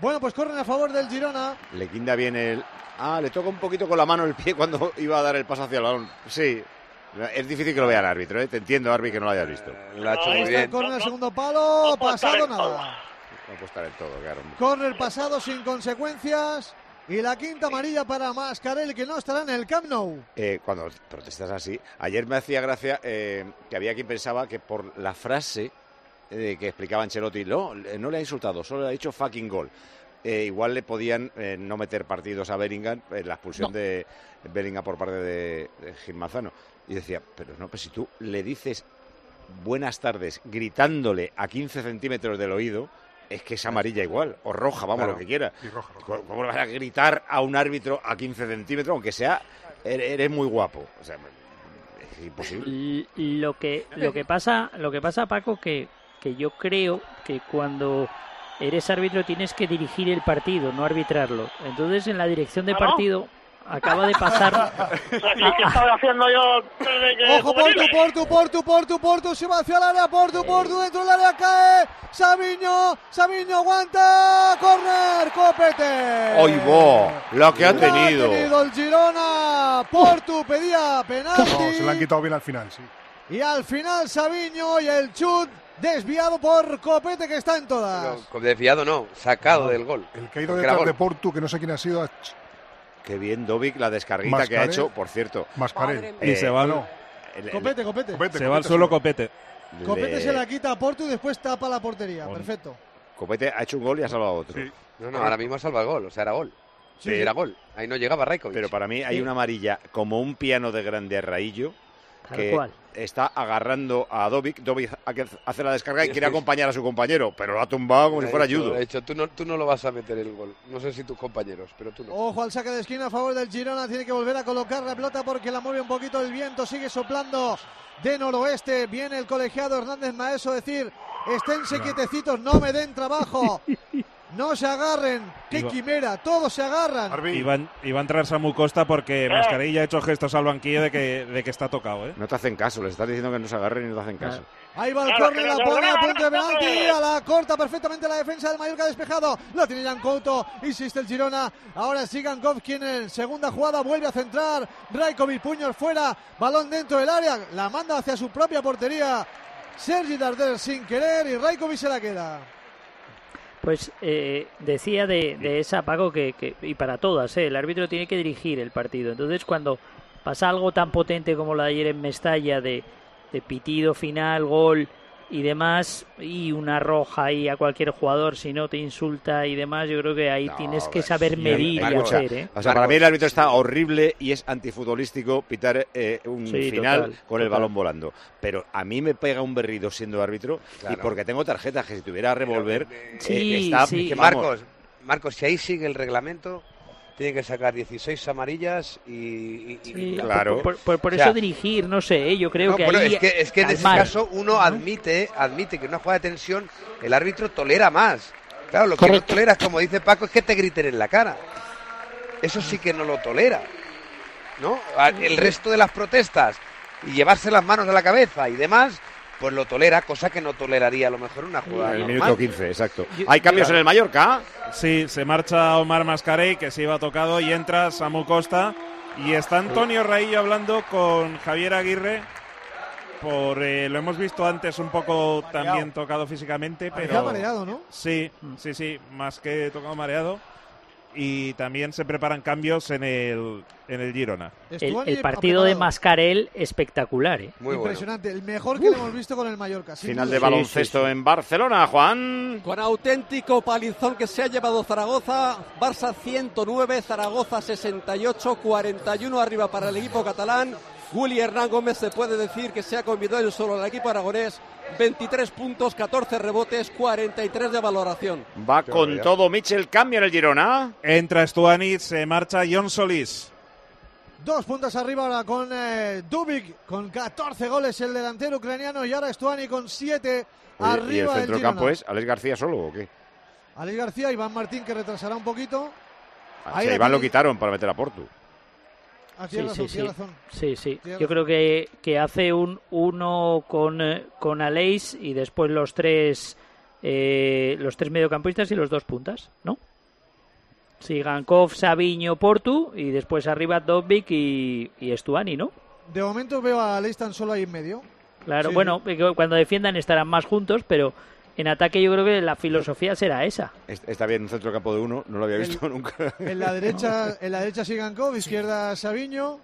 Bueno, pues corren a favor del Girona. Le quinda bien el. Ah, le toca un poquito con la mano el pie cuando iba a dar el paso hacia el balón. Sí. Es difícil que lo vea el árbitro, ¿eh? Te entiendo, Arbi, que no lo hayas visto. Lo ha hecho muy el segundo palo, pasado nada. No apostar en todo, claro. Córner pasado sin consecuencias. Y la quinta amarilla para Mascarell, que no estará en el Camp Nou. Eh, cuando protestas así, ayer me hacía gracia eh, que había quien pensaba que por la frase eh, que explicaba Ancelotti, no, no le ha insultado, solo le ha dicho fucking gol. Igual le podían no meter partidos a Bellingham en la expulsión No. de Bellingham por parte de, de Gil Manzano. Y decía, pero no, pues si tú le dices buenas tardes gritándole a 15 centímetros del oído, es que es amarilla igual, o roja, vamos, Claro. lo que quiera. Y roja, roja. ¿Cómo vas a gritar a un árbitro a 15 centímetros, aunque sea, eres eres muy guapo? O sea, es imposible. Lo que, lo que pasa, lo que pasa, Paco, que, que yo creo que cuando eres árbitro tienes que dirigir el partido, no arbitrarlo. Entonces en la dirección de ¿Ah, partido acaba de pasar. ¿qué, estaba haciendo yo Ojo, Portu? Portu, Portu, Portu, Portu, se va hacia el área, Portu, Portu, dentro del área cae, Sabiño, Sabiño aguanta, corner, copete. ¡Oigo! Lo que ha tenido. tenido el Girona, Portu pedía penalti. No, se la han quitado bien al final, sí. Y al final Sabiño y el chut desviado por Copete que está en todas. No, desviado no, sacado del gol. El que ha ido Porque era detrás gol. de Portu, que no sé quién ha sido, Qué bien, Dovic, la descarguita que ha hecho, por cierto. Mascarell. Y se va, no, el- el- Copete, Copete. Copete, se va al Copete, suelo. Copete. Copete le- se la quita a Portu y después tapa la portería. Bueno. Perfecto. Copete ha hecho un gol y ha salvado otro. Sí. No, no, ahora mismo salva el gol, o sea, era gol. Sí, era gol. Ahí no llegaba Raikovic. Pero para mí hay una amarilla como un piano de grande arraillo que cual. Está agarrando a Dovic. Dovic hace la descarga y quiere acompañar a su compañero, pero lo ha tumbado como si fuera judo. ha dicho, tú, no, tú no lo vas a meter el gol. No sé si tus compañeros, pero tú no. Ojo al saque de esquina a favor del Girona. Tiene que volver a colocar la pelota porque la mueve un poquito el viento. Sigue soplando de noroeste. Viene el colegiado Hernández Maeso a decir: esténse quietecitos, no me den trabajo. No se agarren. ¡Qué Iba- quimera! Todos se agarran. Iba, a- iba a entrar Samu Costa porque Mascarilla ha hecho gestos al banquillo de que, de que está tocado, ¿eh? No te hacen caso, les estás diciendo que no se agarren y no te hacen caso. Ahí va el córner, la pone a punto de penalti, a la corta perfectamente la defensa del Mallorca despejado. La tiene Jan Couto, insiste el Girona. Ahora sí Gankov, quien en segunda jugada vuelve a centrar. Rajkovic, puños fuera, balón dentro del área, la manda hacia su propia portería. Sergi Darder sin querer y Rajkovic se la queda. Pues eh, decía de, de esa Paco que, que- y para todas, eh, el árbitro tiene que dirigir el partido. Entonces cuando pasa algo tan potente como la de ayer en Mestalla de, de pitido final, gol y demás, y una roja ahí a cualquier jugador si no te insulta y demás, yo creo que ahí tienes que saber medir y hacer, ¿eh? O sea, para mí el árbitro está horrible y es antifutbolístico pitar eh, un Sí, final total, con el balón volando. Pero a mí me pega un berrido siendo árbitro y porque tengo tarjetas que si tuviera revólver Sí, eh, está sí. Marcos, Marcos, si ahí sigue el reglamento, tiene que sacar 16 amarillas y... y- y- Sí, Claro. Por, por- por O eso sea, dirigir, no sé, ¿eh? yo creo No, que bueno, ahí es que, es que en ese caso uno admite, admite que en una jugada de tensión el árbitro tolera más. Claro, lo que no toleras, como dice Paco, es que te griten en la cara. Eso sí que no lo tolera. ¿No? El resto de las protestas y llevarse las manos a la cabeza y demás, pues lo tolera, cosa que no toleraría a lo mejor una jugada. en el normal. minuto 15, exacto. ¿Hay cambios en el Mallorca? Sí, se marcha Omar Mascarey, que se iba tocado, y entra Samu Costa. Y está Antonio Raillo hablando con Javier Aguirre. Por, eh, lo hemos visto antes un poco también tocado físicamente, pero... Mareado, ¿no? Sí, sí, sí, más que tocado mareado. Y también se preparan cambios en el, en el Girona. El, el partido de Mascarel espectacular, ¿eh? Impresionante, el mejor que le hemos visto con el Mallorca. Final duda. de baloncesto en Barcelona, Juan. Con auténtico palizón que se ha llevado Zaragoza, Barça 109, Zaragoza 68, 41 arriba para el equipo catalán. Willy Hernán Gómez se puede decir que se ha convidado en solo al equipo aragonés, 23 puntos, 14 rebotes, 43 de valoración. Va con todo Michel, cambio en el Girona. Entra Stuani, se marcha John Solís. Dos puntos arriba ahora con eh, Dubik, con 14 goles el delantero ucraniano y ahora Stuani con 7 Oye, arriba ¿Y el centro del campo es Alex García solo o qué? Alex García, Iván Martín que retrasará un poquito. Ah, Ahí si a Iván lo quitaron para meter a Portu. Ah, Sí, sí, razón, sí. razón. Sí, Yo creo que, que hace un uno con, eh, con Aleix y después los tres eh, los tres mediocampistas y los dos puntas, ¿no? Sí, Gankov, Sabiño, Portu y después arriba Dobbik y, y Stuani, ¿no? De momento veo a Leis tan solo ahí en medio. Claro, Sí, bueno, que cuando defiendan estarán más juntos, pero en ataque yo creo que la filosofía será esa. Es- Está bien un centro campo de uno, no lo había visto nunca. En la derecha, en la derecha Sigankov, izquierda Sabiño.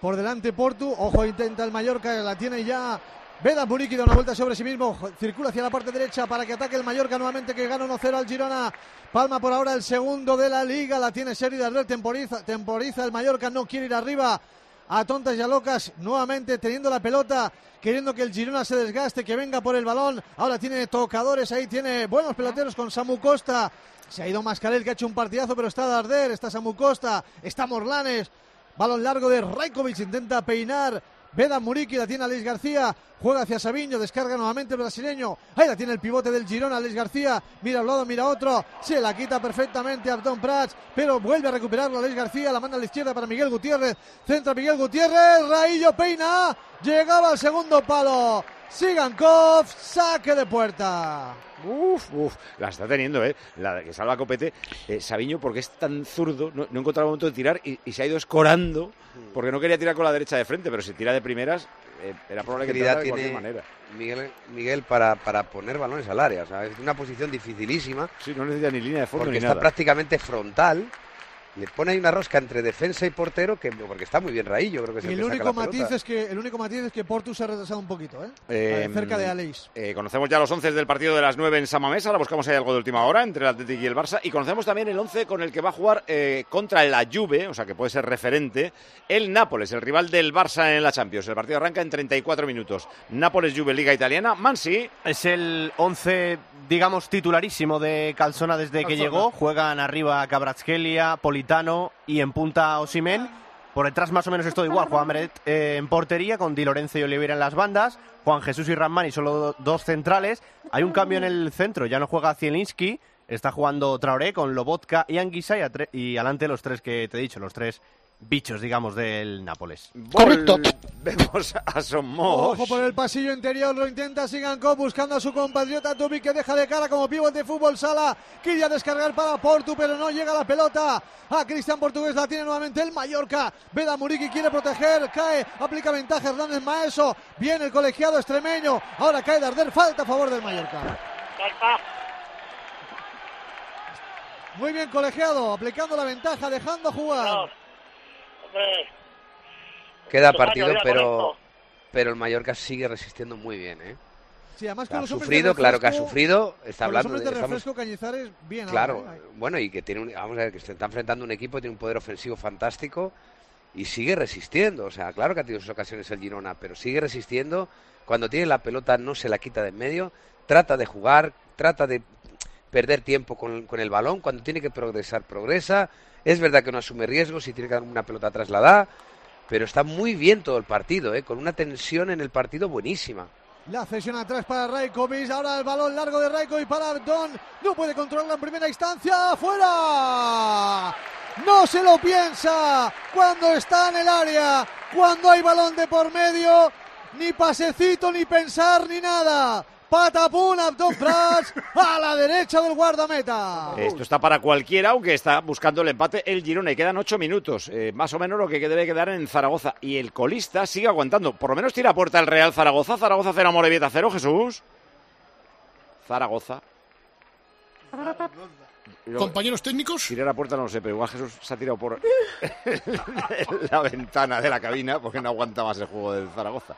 Por delante Portu, ojo intenta el Mallorca, la tiene ya. Veda Buriki da una vuelta sobre sí mismo, circula hacia la parte derecha para que ataque el Mallorca nuevamente que gana 1-0 al Girona. Palma por ahora el segundo de la liga, la tiene Seri Darder, temporiza, temporiza el Mallorca, no quiere ir arriba a tontas y a locas, nuevamente teniendo la pelota, queriendo que el Girona se desgaste, que venga por el balón. Ahora tiene tocadores ahí, tiene buenos peloteros con Samu Costa. Se ha ido Mascarel que ha hecho un partidazo, pero está Darder, está Samu Costa, está Morlanes. Balón largo de Rajkovic, intenta peinar. Veda Muriki, la tiene Alex García, juega hacia Sabiño, descarga nuevamente el brasileño. Ahí la tiene el pivote del Girona, Alex García. Mira a un lado, mira a otro. Se la quita perfectamente Abdón Prats, pero vuelve a recuperarlo Alex García. La manda a la izquierda para Miguel Gutiérrez. Centra Miguel Gutiérrez, Raillo peina. Llegaba al segundo palo. Sigankov, saque de puerta. Uf, uf, la está teniendo, ¿eh? La que salva Copete. Eh, Sabiño, porque es tan zurdo, no, no encontraba el momento de tirar y, y se ha ido escorando porque no quería tirar con la derecha de frente, pero si tira de primeras, eh, era probable que tirara de cualquier manera. Miguel, Miguel para, para poner balones al área. O sea, es una posición dificilísima. Sí, no necesita ni línea de fondo Porque ni está nada. prácticamente frontal. Le pone ahí una rosca entre defensa y portero, que porque está muy bien Raillo, creo que es el, El que saca único, la matiz pelota. es que, el único matiz es que Portu se ha retrasado un poquito, ¿eh? Eh, cerca de Aleix. eh, conocemos ya los 11 del partido de las 9 en Samamesa, ahora buscamos ahí algo de última hora entre el Atlético y el Barça, y conocemos también el 11 con el que va a jugar eh, contra la Juve, o sea que puede ser referente, el Nápoles, el rival del Barça en la Champions. El partido arranca en 34 minutos. Nápoles-Juve, Liga Italiana, Mansi. Es el 11, digamos, titularísimo de Calzona desde que llegó. Juegan arriba Cabratskelia, Y en punta Osimen. Por detrás más o menos es igual. Juan Meret eh, en portería con Di Lorenzo y Oliveira en las bandas. Juan Jesús y Ramani solo do- dos centrales. Hay un cambio en el centro. Ya no juega Zielinski. Está jugando Traoré con Lobotka y Anguissa y, y adelante los tres que te he dicho, los tres bichos, digamos, del Nápoles. Correcto. Vemos a Somos. Ojo por el pasillo interior, lo intenta Sigankov buscando a su compatriota Tubi que deja de cara como pívot de fútbol sala. Quería descargar para Portu, pero no llega la pelota. A Cristian Portugués la tiene nuevamente el Mallorca. Veda Muriqui quiere proteger, cae, aplica ventaja Hernández Maeso. Viene el colegiado extremeño. Ahora cae Darder, falta a favor del Mallorca. Muy bien colegiado, aplicando la ventaja, dejando jugar. Queda partido, pero, pero el Mallorca sigue resistiendo muy bien, ¿eh? Sí, además con Ha los sufrido, claro que ha refresco- sufrido. Está los hablando de, de estamos- refresco Cañizares, bien. Claro, ahora, ¿eh? bueno, y que tiene un, vamos a ver, que se está enfrentando un equipo, tiene un poder ofensivo fantástico y sigue resistiendo. O sea, claro que ha tenido sus ocasiones el Girona, pero sigue resistiendo. Cuando tiene la pelota no se la quita de en medio, trata de jugar, trata de perder tiempo con, el balón. Cuando tiene que progresar, progresa. Es verdad que no asume riesgos, si tiene que dar una pelota atrás la da, pero está muy bien todo el partido, ¿eh? con una tensión en el partido buenísima. La cesión atrás para Raikovic. Ahora el balón largo de Raikovic para Abdón. No puede controlarla en primera instancia. ¡Fuera! No se lo piensa cuando está en el área. Cuando hay balón de por medio. Ni pasecito, ni pensar, ni nada. Patapún, Prats a la derecha del guardameta. Esto está para cualquiera, aunque está buscando el empate el Girona y quedan ocho minutos, eh, más o menos lo que debe quedar en Zaragoza. Y el colista sigue aguantando. Por lo menos tira a puerta el Real Zaragoza. Zaragoza 0, Morevieta 0, Jesús. Zaragoza. Compañeros técnicos. Tirar a puerta no lo sé, pero igual Jesús se ha tirado por la ventana de la cabina porque no aguanta más el juego del Zaragoza.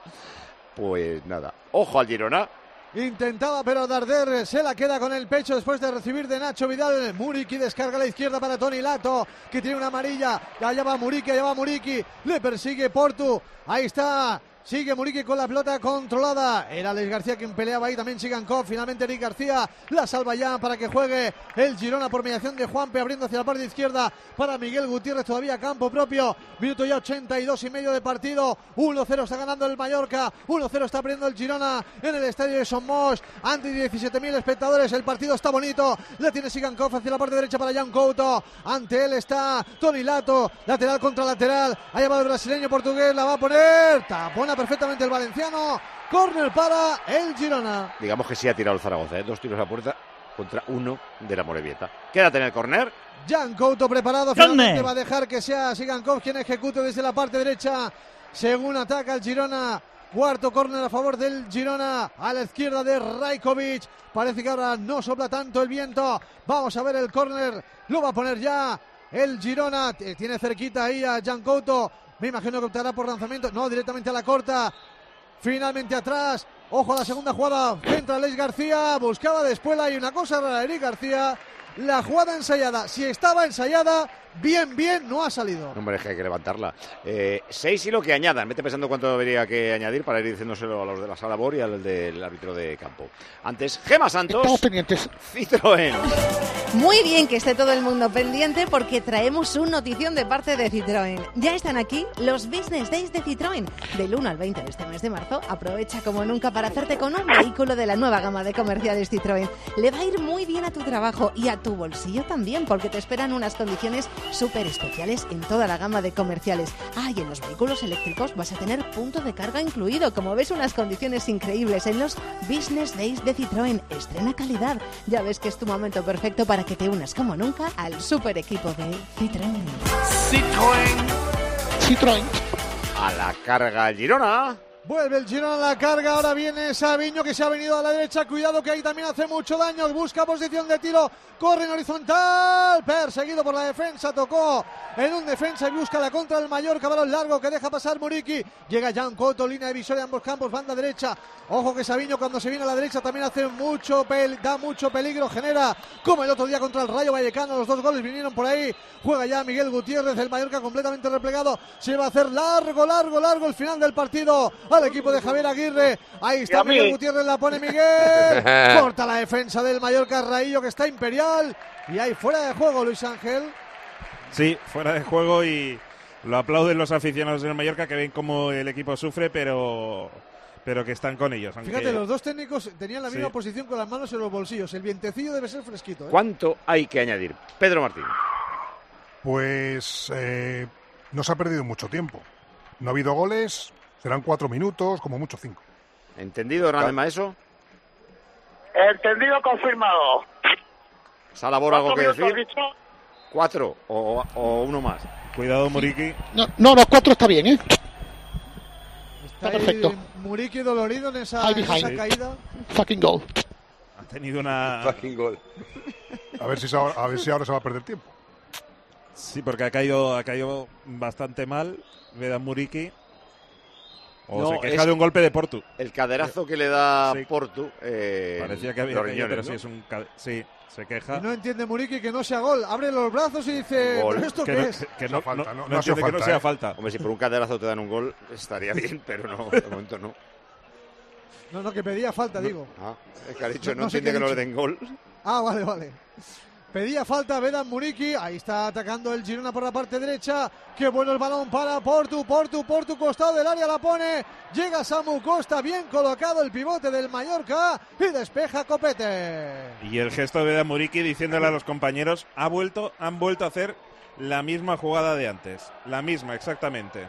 Pues nada. Ojo al Girona. Intentaba, pero Darder se la queda con el pecho después de recibir de Nacho Vidal. Muriki descarga a la izquierda para Tony Lato, que tiene una amarilla. Allá va Muriki, allá va Muriki. Le persigue Portu. Ahí está. Sigue Muriqui con la pelota controlada. Era Alex García quien peleaba ahí. También Sigankov. Finalmente Eric García la salva ya para que juegue el Girona por mediación de Juanpe. Abriendo hacia la parte izquierda para Miguel Gutiérrez. Todavía campo propio. Minuto ya 82 y medio de partido. 1-0 está ganando el Mallorca. 1-0 está abriendo el Girona en el estadio de Somos. Ante 17.000 espectadores. El partido está bonito. La tiene Sigankov hacia la parte derecha para Jan Couto. Ante él está Tony Lato. Lateral contra lateral. Allá va el brasileño portugués. La va a poner. Tapona perfectamente el valenciano. Corner para el Girona. Digamos que sí ha tirado el Zaragoza, ¿eh? dos tiros a puerta contra uno de la Morevieta. Quédate en el córner. Jan Couto preparado. Corner. Finalmente va a dejar que sea Sigankov quien ejecute desde la parte derecha. Según ataca el Girona. Cuarto córner a favor del Girona. A la izquierda de Rajkovic. Parece que ahora no sopla tanto el viento. Vamos a ver el córner. Lo va a poner ya el Girona. Eh, Tiene cerquita ahí a Jan Couto. Me imagino que optará por lanzamiento. No, directamente a la corta. Finalmente atrás. Ojo a la segunda jugada. Entra Alex García. Buscaba de espuela y una cosa rara. Eric García. La jugada ensayada. Si estaba ensayada, bien, bien, no ha salido. Hombre, es que hay que levantarla. Eh, seis y lo que añadan. Vete pensando cuánto debería que añadir para ir diciéndoselo a los de la sala BOR y al del árbitro de campo. Antes, Gema Santos. Estamos pendientes. Citroën. Muy bien que esté todo el mundo pendiente porque traemos un notición de parte de Citroën. Ya están aquí los Business Days de Citroën. Del 1 al 20 de este mes de marzo, aprovecha como nunca para hacerte con un vehículo de la nueva gama de comerciales Citroën. Le va a ir muy bien a tu trabajo y a tu bolsillo también porque te esperan unas condiciones súper especiales en toda la gama de comerciales. Ah, y en los vehículos eléctricos vas a tener punto de carga incluido. Como ves, unas condiciones increíbles en los Business Days de Citroën. Estrena calidad. Ya ves que es tu momento perfecto para que te unas como nunca al super equipo de Citroën. Citroën. Citroën. A la carga Girona. Vuelve el Girona a la carga, ahora viene Sabiño que se ha venido a la derecha, cuidado que ahí también hace mucho daño, busca posición de tiro, corre en horizontal, perseguido por la defensa, tocó en un defensa y busca la contra del Mallorca, balón largo que deja pasar Muriqui, llega Jan Coto, línea divisoria ambos campos, banda derecha, ojo que Sabiño cuando se viene a la derecha también hace mucho, pel da mucho peligro, genera como el otro día contra el Rayo Vallecano, los dos goles vinieron por ahí, juega ya Miguel Gutiérrez, el Mallorca completamente replegado, se va a hacer largo, largo, largo el final del partido, al equipo de Javier Aguirre. Ahí está. Miguel Gutiérrez, la pone Miguel. Corta la defensa del Mallorca Raillo que está imperial. Y ahí fuera de juego Luis Ángel. Sí, fuera de juego y lo aplauden los aficionados del Mallorca que ven cómo el equipo sufre, pero pero que están con ellos. aunque- Fíjate, los dos técnicos tenían la misma Sí. posición con las manos en los bolsillos. El vientecillo debe ser fresquito. ¿eh? ¿Cuánto hay que añadir? Pedro Martín. Pues eh, no se ha perdido mucho tiempo. No ha habido goles, serán cuatro minutos, como mucho cinco. ¿Entendido, Hernández Maeso? Entendido, confirmado. ¿Salabor algo que ¿Cuántos decir? dicho? ¿Cuatro o, o uno más? Cuidado, Muriqui. No, no, los cuatro está bien, ¿eh? Está perfecto. ahí Muriqui dolorido en esa, en esa caída. Fucking goal. Ha tenido una... A ver, si se- a ver si ahora se va a perder tiempo. Sí, porque ha caído, ha caído bastante mal Vedan Muriqui. O No, se queja es- de un golpe de Portu. El caderazo que le da Sí. Portu. eh, Parecía que había los caído, pero riñones, sí, ¿no? es un... Sí, se queja. Y no entiende Muriqui que no sea gol. Abre los brazos y dice, Gol. ¿pero esto Que qué no- es? que no, falta, no- no- no no entiende que no falta, sea ¿eh? falta. Hombre, si por un caderazo te dan un gol, estaría bien, pero no, de momento no. No, no, que pedía falta, digo. Ah, es que ha dicho, No- no, no entiende que no le den gol. Ah, vale, vale. Pedía falta Vedan Muriqui, ahí está atacando el Girona por la parte derecha. Qué bueno el balón para Portu, Portu, Portu, costado del área la pone. Llega Samu Costa, bien colocado el pivote del Mallorca y despeja Copete. Y el gesto de Vedan Muriqui diciéndole a los compañeros, ha vuelto, han vuelto a hacer la misma jugada de antes. La misma, exactamente.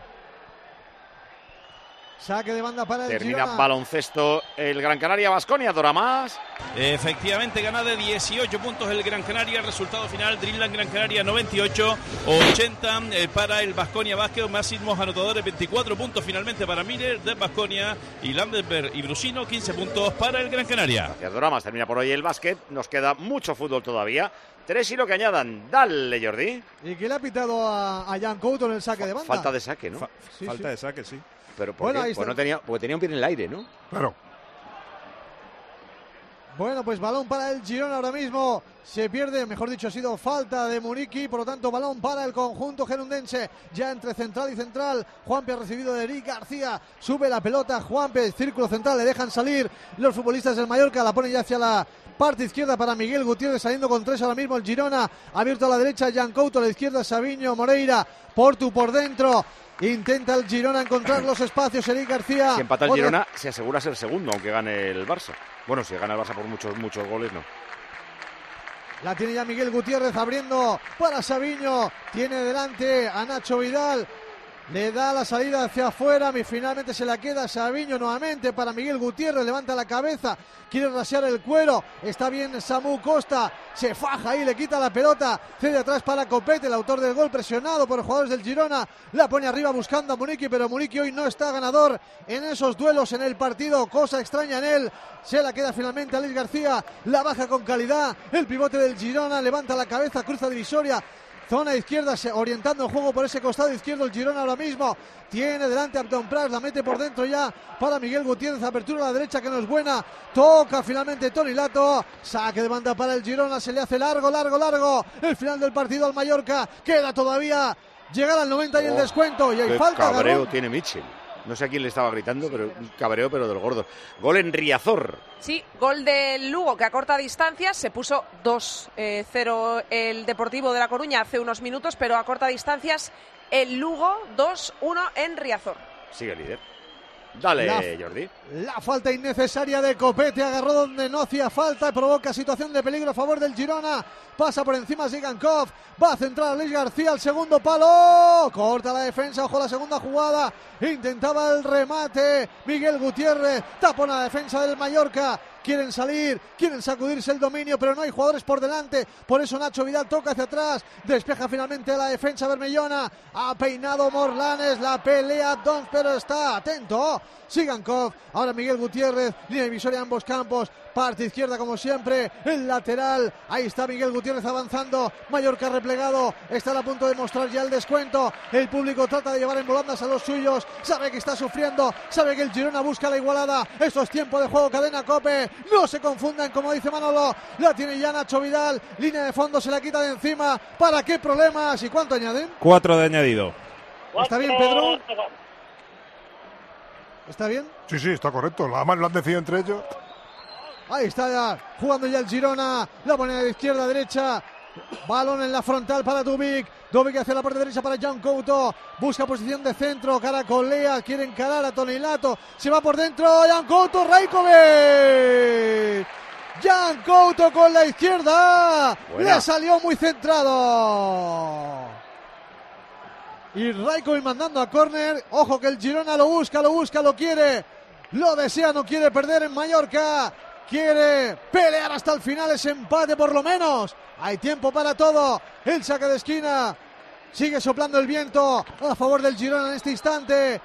Saque de banda para el Termina Girona. baloncesto el Gran Canaria Basconia, Dora más. Efectivamente, gana de 18 puntos el Gran Canaria. Resultado final: Dreamland Gran Canaria 98, 80 eh, para el Basconia Vázquez. Máximos anotadores: 24 puntos finalmente para Miller de Basconia y Landenberg y Brusino. 15 puntos para el Gran Canaria. Gracias, Dora más. Termina por hoy el básquet. Nos queda mucho fútbol todavía. Tres y lo que añadan. Dale, Jordi. ¿Y que le ha pitado a, a Jan Couto en el saque de banda? Falta de saque, ¿no? Sí, Falta sí. de saque, sí. Pero ¿por Bueno, qué? ahí Pues no tenía, porque tenía un pie en el aire, ¿no? Claro. Bueno, pues balón para el Girona ahora mismo. Se pierde, mejor dicho, ha sido falta de Muriqui. Por lo tanto, balón para el conjunto gerundense. Ya entre central y central. Juanpe ha recibido de Eric García. Sube la pelota. Juanpe, círculo central. Le dejan salir los futbolistas del Mallorca. La ponen ya hacia la parte izquierda para Miguel Gutiérrez. Saliendo con tres ahora mismo el Girona. Abierto a la derecha, Jan Couto. A la izquierda, Sabiño Moreira. Portu por dentro. Intenta el Girona encontrar los espacios. Eric García. Si empata el Otra- Girona, se asegura ser segundo, aunque gane el Barça. Bueno, si gana el Barça por muchos, muchos goles, no. La tiene ya Miguel Gutiérrez abriendo para Sabiño. Tiene delante a Nacho Vidal. Le da la salida hacia afuera. Y finalmente se la queda Sabiño nuevamente para Miguel Gutiérrez. Levanta la cabeza. Quiere rasear el cuero. Está bien Samu Costa. Se faja ahí, le quita la pelota. Cede atrás para Copete, el autor del gol presionado por los jugadores del Girona. La pone arriba buscando a Muniqui, pero Muniqui hoy no está ganador en esos duelos en el partido. Cosa extraña en él. Se la queda finalmente a Luis García. La baja con calidad. El pivote del Girona levanta la cabeza, cruza divisoria. Zona izquierda, orientando el juego por ese costado izquierdo el Girona ahora mismo. Tiene delante a Abdon Pras, la mete por dentro ya para Miguel Gutiérrez. Apertura a la derecha que no es buena. Toca finalmente Tony Lato. Saque de banda para el Girona. Se le hace largo, largo, largo. El final del partido al Mallorca. Queda todavía llegar al 90 y el Oh, descuento. Y hay Qué falta. cabreo tiene Mitchell. No sé a quién le estaba gritando, pero un cabreo, pero del gordo. Gol en Riazor. Sí, gol del Lugo que a corta distancia se puso 2-0 el Deportivo de La Coruña hace unos minutos, pero a corta distancias el Lugo 2-1 en Riazor. Sigue líder. Dale, La- Jordi. La falta innecesaria de Copete agarró donde no hacía falta, provoca situación de peligro a favor del Girona. Pasa por encima Zigankov, va a centrar a Luis García al segundo palo. Corta la defensa, ojo la segunda jugada. Intentaba el remate. Miguel Gutiérrez tapona la defensa del Mallorca. Quieren salir, quieren sacudirse el dominio, pero no hay jugadores por delante. Por eso Nacho Vidal toca hacia atrás. Despeja finalmente la defensa bermellona. Ha peinado Morlanes, la pelea Dons, pero está atento. Sigankov, ahora Miguel Gutiérrez, línea divisoria ambos campos. Parte izquierda como siempre, el lateral. Ahí está Miguel Gutiérrez avanzando. Mallorca replegado. Están a punto de mostrar ya el descuento. El público trata de llevar en volandas a los suyos. Sabe que está sufriendo. Sabe que el Girona busca la igualada. Esto es tiempo de juego. Cadena Cope. No se confundan, como dice Manolo. La tiene ya Nacho Vidal. Línea de fondo se la quita de encima. ¿Para qué problemas? ¿Y cuánto añaden? Cuatro de añadido. ¿Está bien, Pedro? ¿Está bien? Sí, sí, está correcto. Además lo han decidido entre ellos. Ahí está jugando ya el Girona. La pone de izquierda a derecha. Balón en la frontal para Dubik. Que hacia la parte derecha para Jan Couto. Busca posición de centro. Cara con Lea. Quiere encarar a Tonilato. Se va por dentro. Jan Couto. Raikovic. Jan Couto con la izquierda. Buena. Le salió muy centrado. Y Raikovic mandando a córner. Ojo que el Girona lo busca, lo busca, lo quiere. Lo desea, no quiere perder en Mallorca. Quiere pelear hasta el final ese empate por lo menos. Hay tiempo para todo. El saque de esquina. Sigue soplando el viento a favor del Girona en este instante.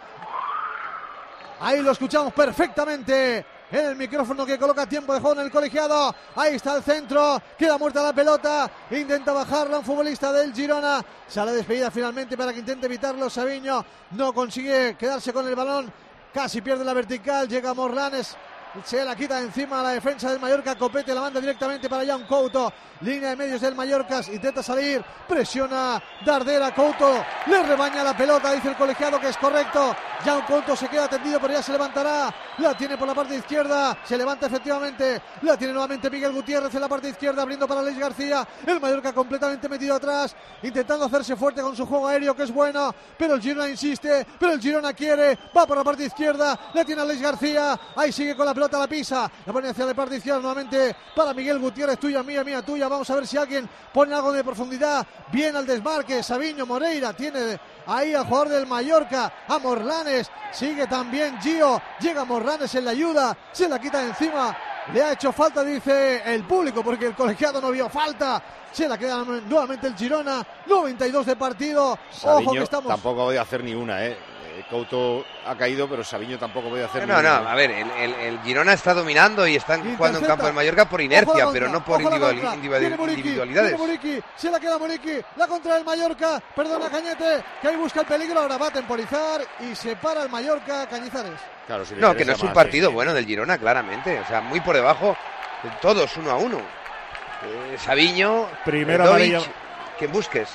Ahí lo escuchamos perfectamente. En el micrófono que coloca tiempo de juego en el colegiado. Ahí está el centro. Queda muerta la pelota. Intenta bajarla un futbolista del Girona. Sale despedida finalmente para que intente evitarlo. Sabiño no consigue quedarse con el balón. Casi pierde la vertical. Llega Morlanes. Se la quita encima a la defensa del Mallorca. Copete la manda directamente para Jan Couto. Línea de medios del Mallorca. Intenta salir. Presiona Dardera. Couto le rebaña la pelota. Dice el colegiado que es correcto. Jan Couto se queda tendido, pero ya se levantará. La tiene por la parte izquierda. Se levanta efectivamente. La tiene nuevamente Miguel Gutiérrez en la parte izquierda. Abriendo para Luis García. El Mallorca completamente metido atrás. Intentando hacerse fuerte con su juego aéreo, que es bueno. Pero el Girona insiste. Pero el Girona quiere. Va por la parte izquierda. La tiene Luis García. Ahí sigue con la pelota. La pisa. La pone hacia la parte izquierda nuevamente para Miguel Gutiérrez. Tuya, mía, mía, tuya. Vamos a ver si alguien pone algo de profundidad. Bien al desmarque. Sabiño Moreira tiene ahí al jugador del Mallorca, a Morlanes. Sigue también Gio. Llega Morlanes en la ayuda. Se la quita de encima. Le ha hecho falta, dice el público, porque el colegiado no vio falta. Se la queda nuevamente el Girona. 92 de partido. Ojo que estamos. tampoco ha podido hacer ni una, ¿eh? Eh, Couto ha caído, pero Sabiño tampoco podido hacer No, una. a ver, el, el- el Girona está dominando y están jugando en Intercepta. campo del Mallorca por inercia, pero no por individual- individual- Muriqui, individualidades. Muriqui, se la queda Muriqui, la contra del Mallorca, perdona Cañete, que ahí busca el peligro, ahora va a temporizar y se para el Mallorca Cañizares. Claro, si No, que no es un más, partido sí. bueno del Girona, claramente. O sea, muy por debajo, de todos uno a uno. Eh, Sabiño, Primera Dovic, amarilla. quien busques.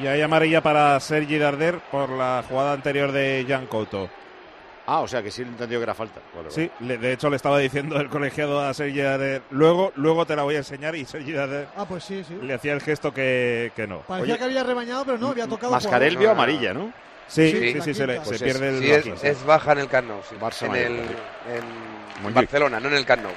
Y hay amarilla para Sergi Darder por la jugada anterior de Jan Couto. Ah, o sea que sí he entendido que era falta. Vale, vale. Sí, le- de hecho le estaba diciendo el colegiado a Sergi Darder. Luego, luego te la voy a enseñar y Sergi Darder Ah, pues sí, sí. le hacía el gesto que, que no. Parecía Oye, que había rebañado, pero no, había tocado. Mascarel vio amarilla, ¿no? Sí, Sí, sí, la sí, se, le- se Pues pierde el Sí, es, baja en el Camp Nou, sí. Barça en, el, en. Barcelona, no en el Camp Nou.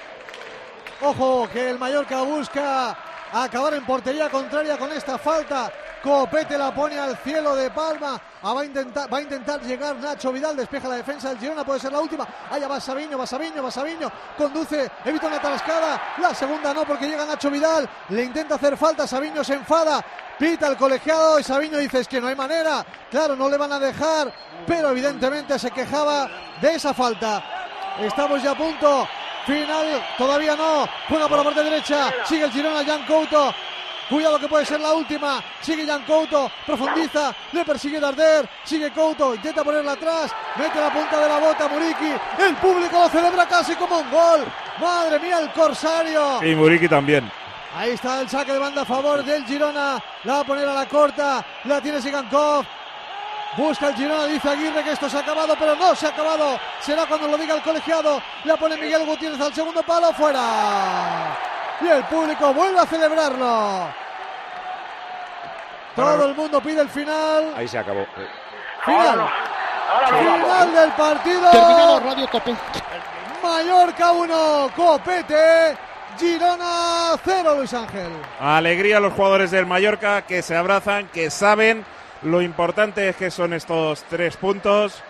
Ojo, que el Mallorca busca acabar en portería contraria con esta falta. Copete la pone al cielo de Palma. Ah, va, a intentar, va a intentar llegar Nacho Vidal. Despeja la defensa del Girona. Puede ser la última. Allá va Sabiño, va Sabiño, va Sabiño. Conduce, evita una tarascada. La segunda no, porque llega Nacho Vidal. Le intenta hacer falta. Sabiño se enfada. Pita el colegiado y Sabiño dice: Es que no hay manera. Claro, no le van a dejar. Pero evidentemente se quejaba de esa falta. Estamos ya a punto. Final, todavía no. Juega por la parte derecha. Sigue el Girona, Jan Couto. Cuidado que puede ser la última. Sigue Jan Couto. Profundiza. Le persigue Darder. Sigue Couto. Intenta ponerla atrás. Mete la punta de la bota Muriqui. El público lo celebra casi como un gol. Madre mía, el Corsario. Y Muriqui también. Ahí está el saque de banda a favor del Girona. La va a poner a la corta. La tiene Sigankov. Busca el Girona, dice Aguirre que esto se ha acabado, pero no se ha acabado. Será cuando lo diga el colegiado. La pone Miguel Gutiérrez al segundo palo, fuera. Y el público vuelve a celebrarlo. Todo el mundo pide el final. Ahí se acabó. Final. Final del partido. Terminado Radio Cope. Mallorca 1, Copete. Girona 0, Luis Ángel. Alegría a los jugadores del Mallorca que se abrazan, que saben lo importante es que son estos tres puntos.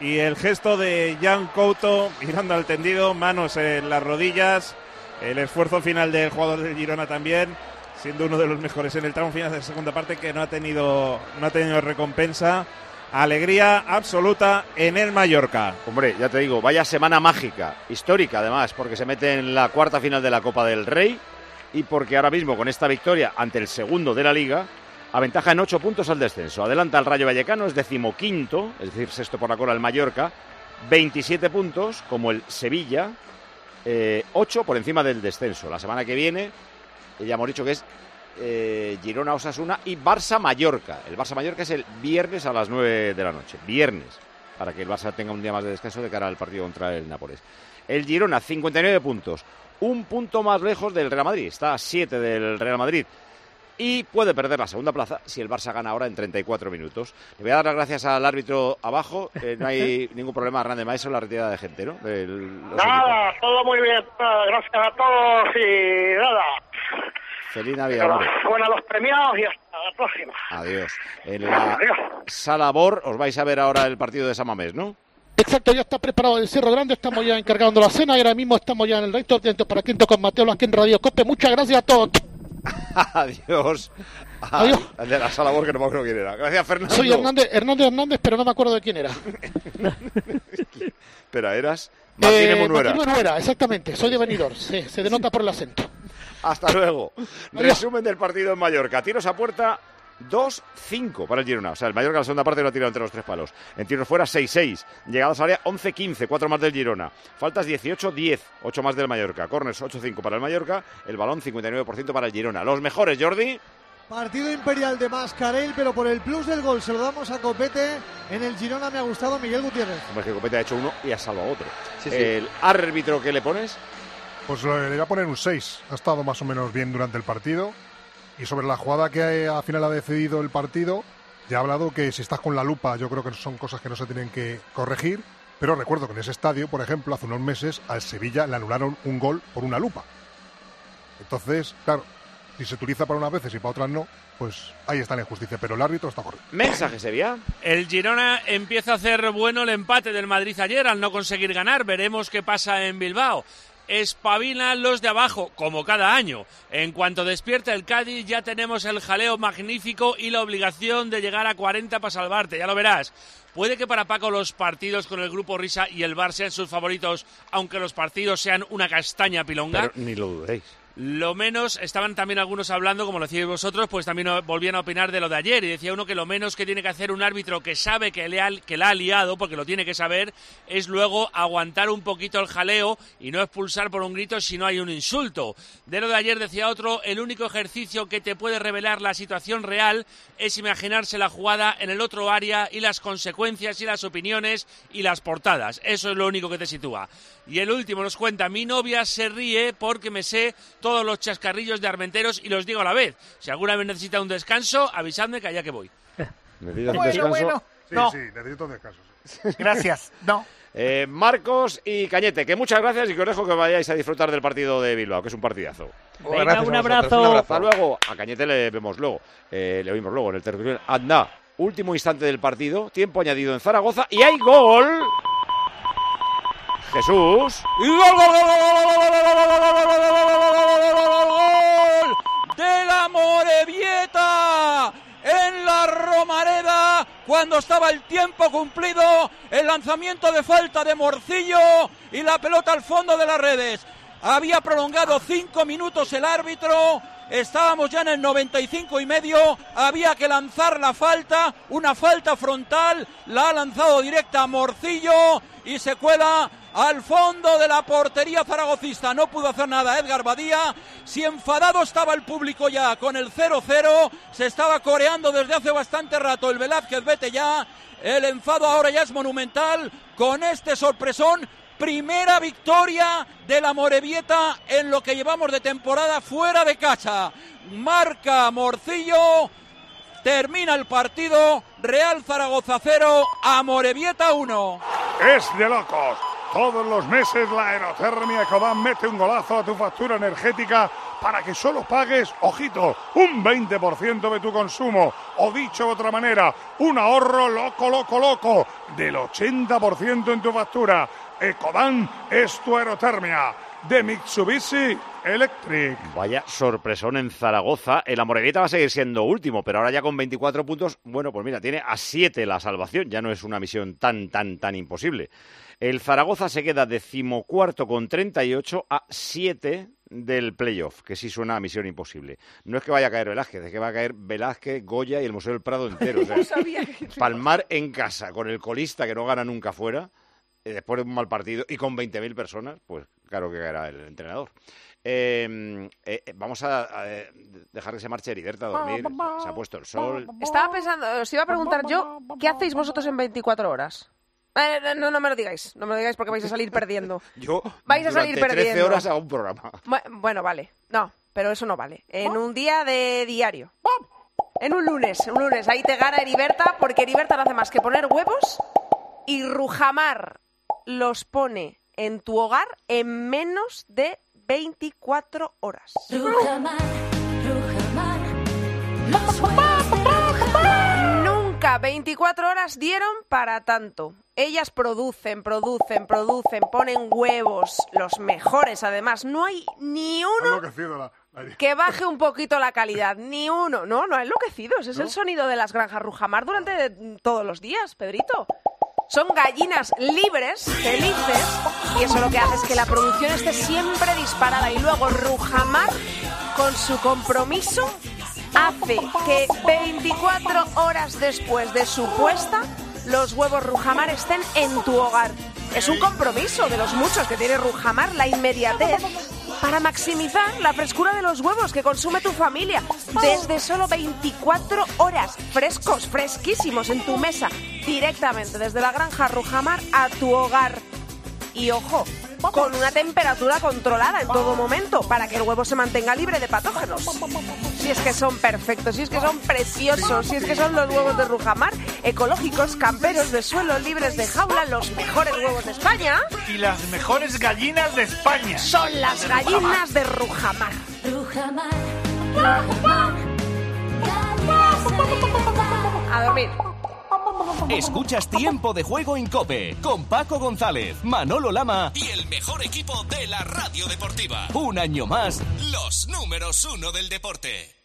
Y el gesto de Jan Couto mirando al tendido, manos en las rodillas. El esfuerzo final del jugador del Girona también, siendo uno de los mejores en el tramo final de la segunda parte que no ha tenido, no ha tenido recompensa. Alegría absoluta en el Mallorca. Hombre, ya te digo, vaya semana mágica, histórica además, porque se mete en la cuarta final de la Copa del Rey y porque ahora mismo con esta victoria ante el segundo de la Liga aventaja en ocho puntos al descenso. Adelanta al Rayo Vallecano, es decimoquinto, es decir, sexto por la cola el Mallorca, 27 puntos como el Sevilla, eh, ocho por encima del descenso. La semana que viene, eh, ya hemos dicho que es eh, Girona Osasuna y Barça Mallorca. El Barça Mallorca es el viernes a las 9 de la noche. Viernes, para que el Barça tenga un día más de descanso de cara al partido contra el Nápoles. El Girona, 59 puntos. Un punto más lejos del Real Madrid. Está a 7 del Real Madrid. Y puede perder la segunda plaza si el Barça gana ahora en 34 minutos. Le voy a dar las gracias al árbitro abajo. eh, no hay ningún problema, Hernández Maestro, la retirada de gente, ¿no? Nada, todo muy bien. Gracias a todos y nada. Feliz Navidad. Bueno, a los premiados y hasta la próxima. Adiós. En la sala Bor os vais a ver ahora el partido de Samamés, ¿no? Exacto, ya está preparado el Cerro Grande, estamos ya encargando la cena y ahora mismo estamos ya en el resto atento para Quinto con Mateo aquí en Radio Cope. Muchas gracias a todos. Adiós. Adiós. Al de la sala que no me acuerdo quién era. Gracias, Fernando. Soy Hernández, Hernández Hernández, pero no me acuerdo de quién era. Espera, eras Martínez Eh, Munuera, exactamente, soy de Benidorm, sí, se denota por el acento. Hasta luego. Resumen del partido en Mallorca. Tiros a puerta 2-5 para el Girona. O sea, el Mallorca en la segunda parte lo ha tirado entre los tres palos. En tiros fuera 6-6. Llegadas al área 11-15, 4 más del Girona. Faltas 18-10, 8 más del Mallorca. Corners 8-5 para el Mallorca. El balón 59% para el Girona. Los mejores, Jordi. Partido imperial de Mascarell, pero por el plus del gol se lo damos a Copete. En el Girona me ha gustado Miguel Gutiérrez. Hombre, que Copete ha hecho uno y ha salvado otro. Sí, sí. El árbitro que le pones. Pues le voy a poner un 6. Ha estado más o menos bien durante el partido. Y sobre la jugada que al final ha decidido el partido, ya ha hablado que si estás con la lupa, yo creo que son cosas que no se tienen que corregir. Pero recuerdo que en ese estadio, por ejemplo, hace unos meses al Sevilla le anularon un gol por una lupa. Entonces, claro, si se utiliza para unas veces y para otras no, pues ahí está la injusticia. Pero el árbitro está correcto. Mensaje, Sevilla. El Girona empieza a hacer bueno el empate del Madrid ayer al no conseguir ganar. Veremos qué pasa en Bilbao. Espabilan los de abajo, como cada año. En cuanto despierta el Cádiz, ya tenemos el jaleo magnífico y la obligación de llegar a 40 para salvarte, ya lo verás. Puede que para Paco los partidos con el grupo Risa y el Bar sean sus favoritos, aunque los partidos sean una castaña pilonga. Ni lo dudéis. Lo menos, estaban también algunos hablando, como lo decíais vosotros, pues también volvían a opinar de lo de ayer. Y decía uno que lo menos que tiene que hacer un árbitro que sabe que, le ha, que la ha liado, porque lo tiene que saber, es luego aguantar un poquito el jaleo y no expulsar por un grito si no hay un insulto. De lo de ayer decía otro, el único ejercicio que te puede revelar la situación real es imaginarse la jugada en el otro área y las consecuencias y las opiniones y las portadas. Eso es lo único que te sitúa. Y el último nos cuenta, mi novia se ríe porque me sé todos los chascarrillos de Armenteros y los digo a la vez. Si alguna vez necesita un descanso, avisadme que allá que voy. ¿Necesitas un descanso? bueno. Sí, No. sí, necesito un descanso. Gracias. No. Eh, Marcos y Cañete, que muchas gracias y que os dejo que vayáis a disfrutar del partido de Bilbao, que es un partidazo. Venga, Gracias un abrazo. un abrazo. Hasta luego. A Cañete le vemos luego. Eh, le oímos luego en el territorio. Anda, último instante del partido, tiempo añadido en Zaragoza y hay gol. Jesús. Y gol, gol, gol, gol, gol, gol, gol, gol, gol, gol, gol, gol, gol, gol, gol de la Morevieta en la Romareda cuando estaba el tiempo cumplido, el lanzamiento de falta de Morcillo y la pelota al fondo de las redes. Había prolongado cinco minutos el árbitro. Estábamos ya en el 95 y medio. Había que lanzar la falta, una falta frontal. La ha lanzado directa a Morcillo y se cuela al fondo de la portería zaragocista. No pudo hacer nada Edgar Badía. Si enfadado estaba el público ya con el 0-0, se estaba coreando desde hace bastante rato el Velázquez, vete ya. El enfado ahora ya es monumental con este sorpresón. Primera victoria de la Morevieta en lo que llevamos de temporada fuera de casa. Marca Morcillo. Termina el partido. Real Zaragoza 0, Amorebieta 1. Es de locos. Todos los meses la aerotermia Ecodan mete un golazo a tu factura energética para que solo pagues, ojito, un 20% de tu consumo. O dicho de otra manera, un ahorro loco, loco, loco del 80% en tu factura. Ecodan es tu aerotermia. De Mitsubishi Electric. Vaya sorpresón en Zaragoza. El Amorebieta va a seguir siendo último, pero ahora ya con 24 puntos, bueno, pues mira, tiene a 7 la salvación. Ya no es una misión tan, tan, tan imposible. El Zaragoza se queda decimocuarto con 38 a 7 del playoff, que sí suena a misión imposible. No es que vaya a caer Velázquez, es que va a caer Velázquez, Goya y el Museo del Prado entero. O sea, Palmar en casa con el colista que no gana nunca fuera, después de un mal partido y con 20.000 personas, pues claro que caerá el entrenador. Eh, eh, eh, vamos a, a, eh, dejar que se marche Heriberta a dormir. Se ha puesto el sol. Estaba pensando, os iba a preguntar yo, ¿qué hacéis vosotros en 24 horas? Eh, no, no me lo digáis, no me lo digáis porque vais a salir perdiendo. Yo Vais a salir durante 13 perdiendo. horas hago un programa. Bu- Bueno, vale. No, pero eso no vale. En un día de diario. En un lunes, un lunes. Ahí te gana Heriberta porque Heriberta no hace más que poner huevos y Rujamar los pone en tu hogar en menos de 24 horas. Nunca 24 horas dieron para tanto. Ellas producen, producen, producen, ponen huevos, los mejores además. No hay ni uno Enloquecido la- la- que baje un poquito la calidad. Ni uno. No, no ha enloquecido. Ese es el sonido de las granjas Rujamar durante todos los días, Pedrito. Son gallinas libres, felices, y eso lo que hace es que la producción esté siempre disparada. Y luego Rujamar, con su compromiso, hace que 24 horas después de su puesta, los huevos Rujamar estén en tu hogar. Es un compromiso de los muchos que tiene Rujamar, la inmediatez, para maximizar la frescura de los huevos que consume tu familia. Desde solo 24 horas, frescos, fresquísimos en tu mesa, directamente desde la granja Rujamar a tu hogar. Y ojo, con una temperatura controlada en todo momento para que el huevo se mantenga libre de patógenos. Si es que son perfectos, si es que son preciosos, si es que son los huevos de Rujamar, ecológicos, camperos de suelo, libres de jaula, los mejores huevos de España. Y las mejores gallinas de España. Son las gallinas de Rujamar. A dormir. Escuchas Tiempo de Juego en Cope con Paco González, Manolo Lama y el mejor equipo de la radio deportiva. Un año más, los números uno del deporte.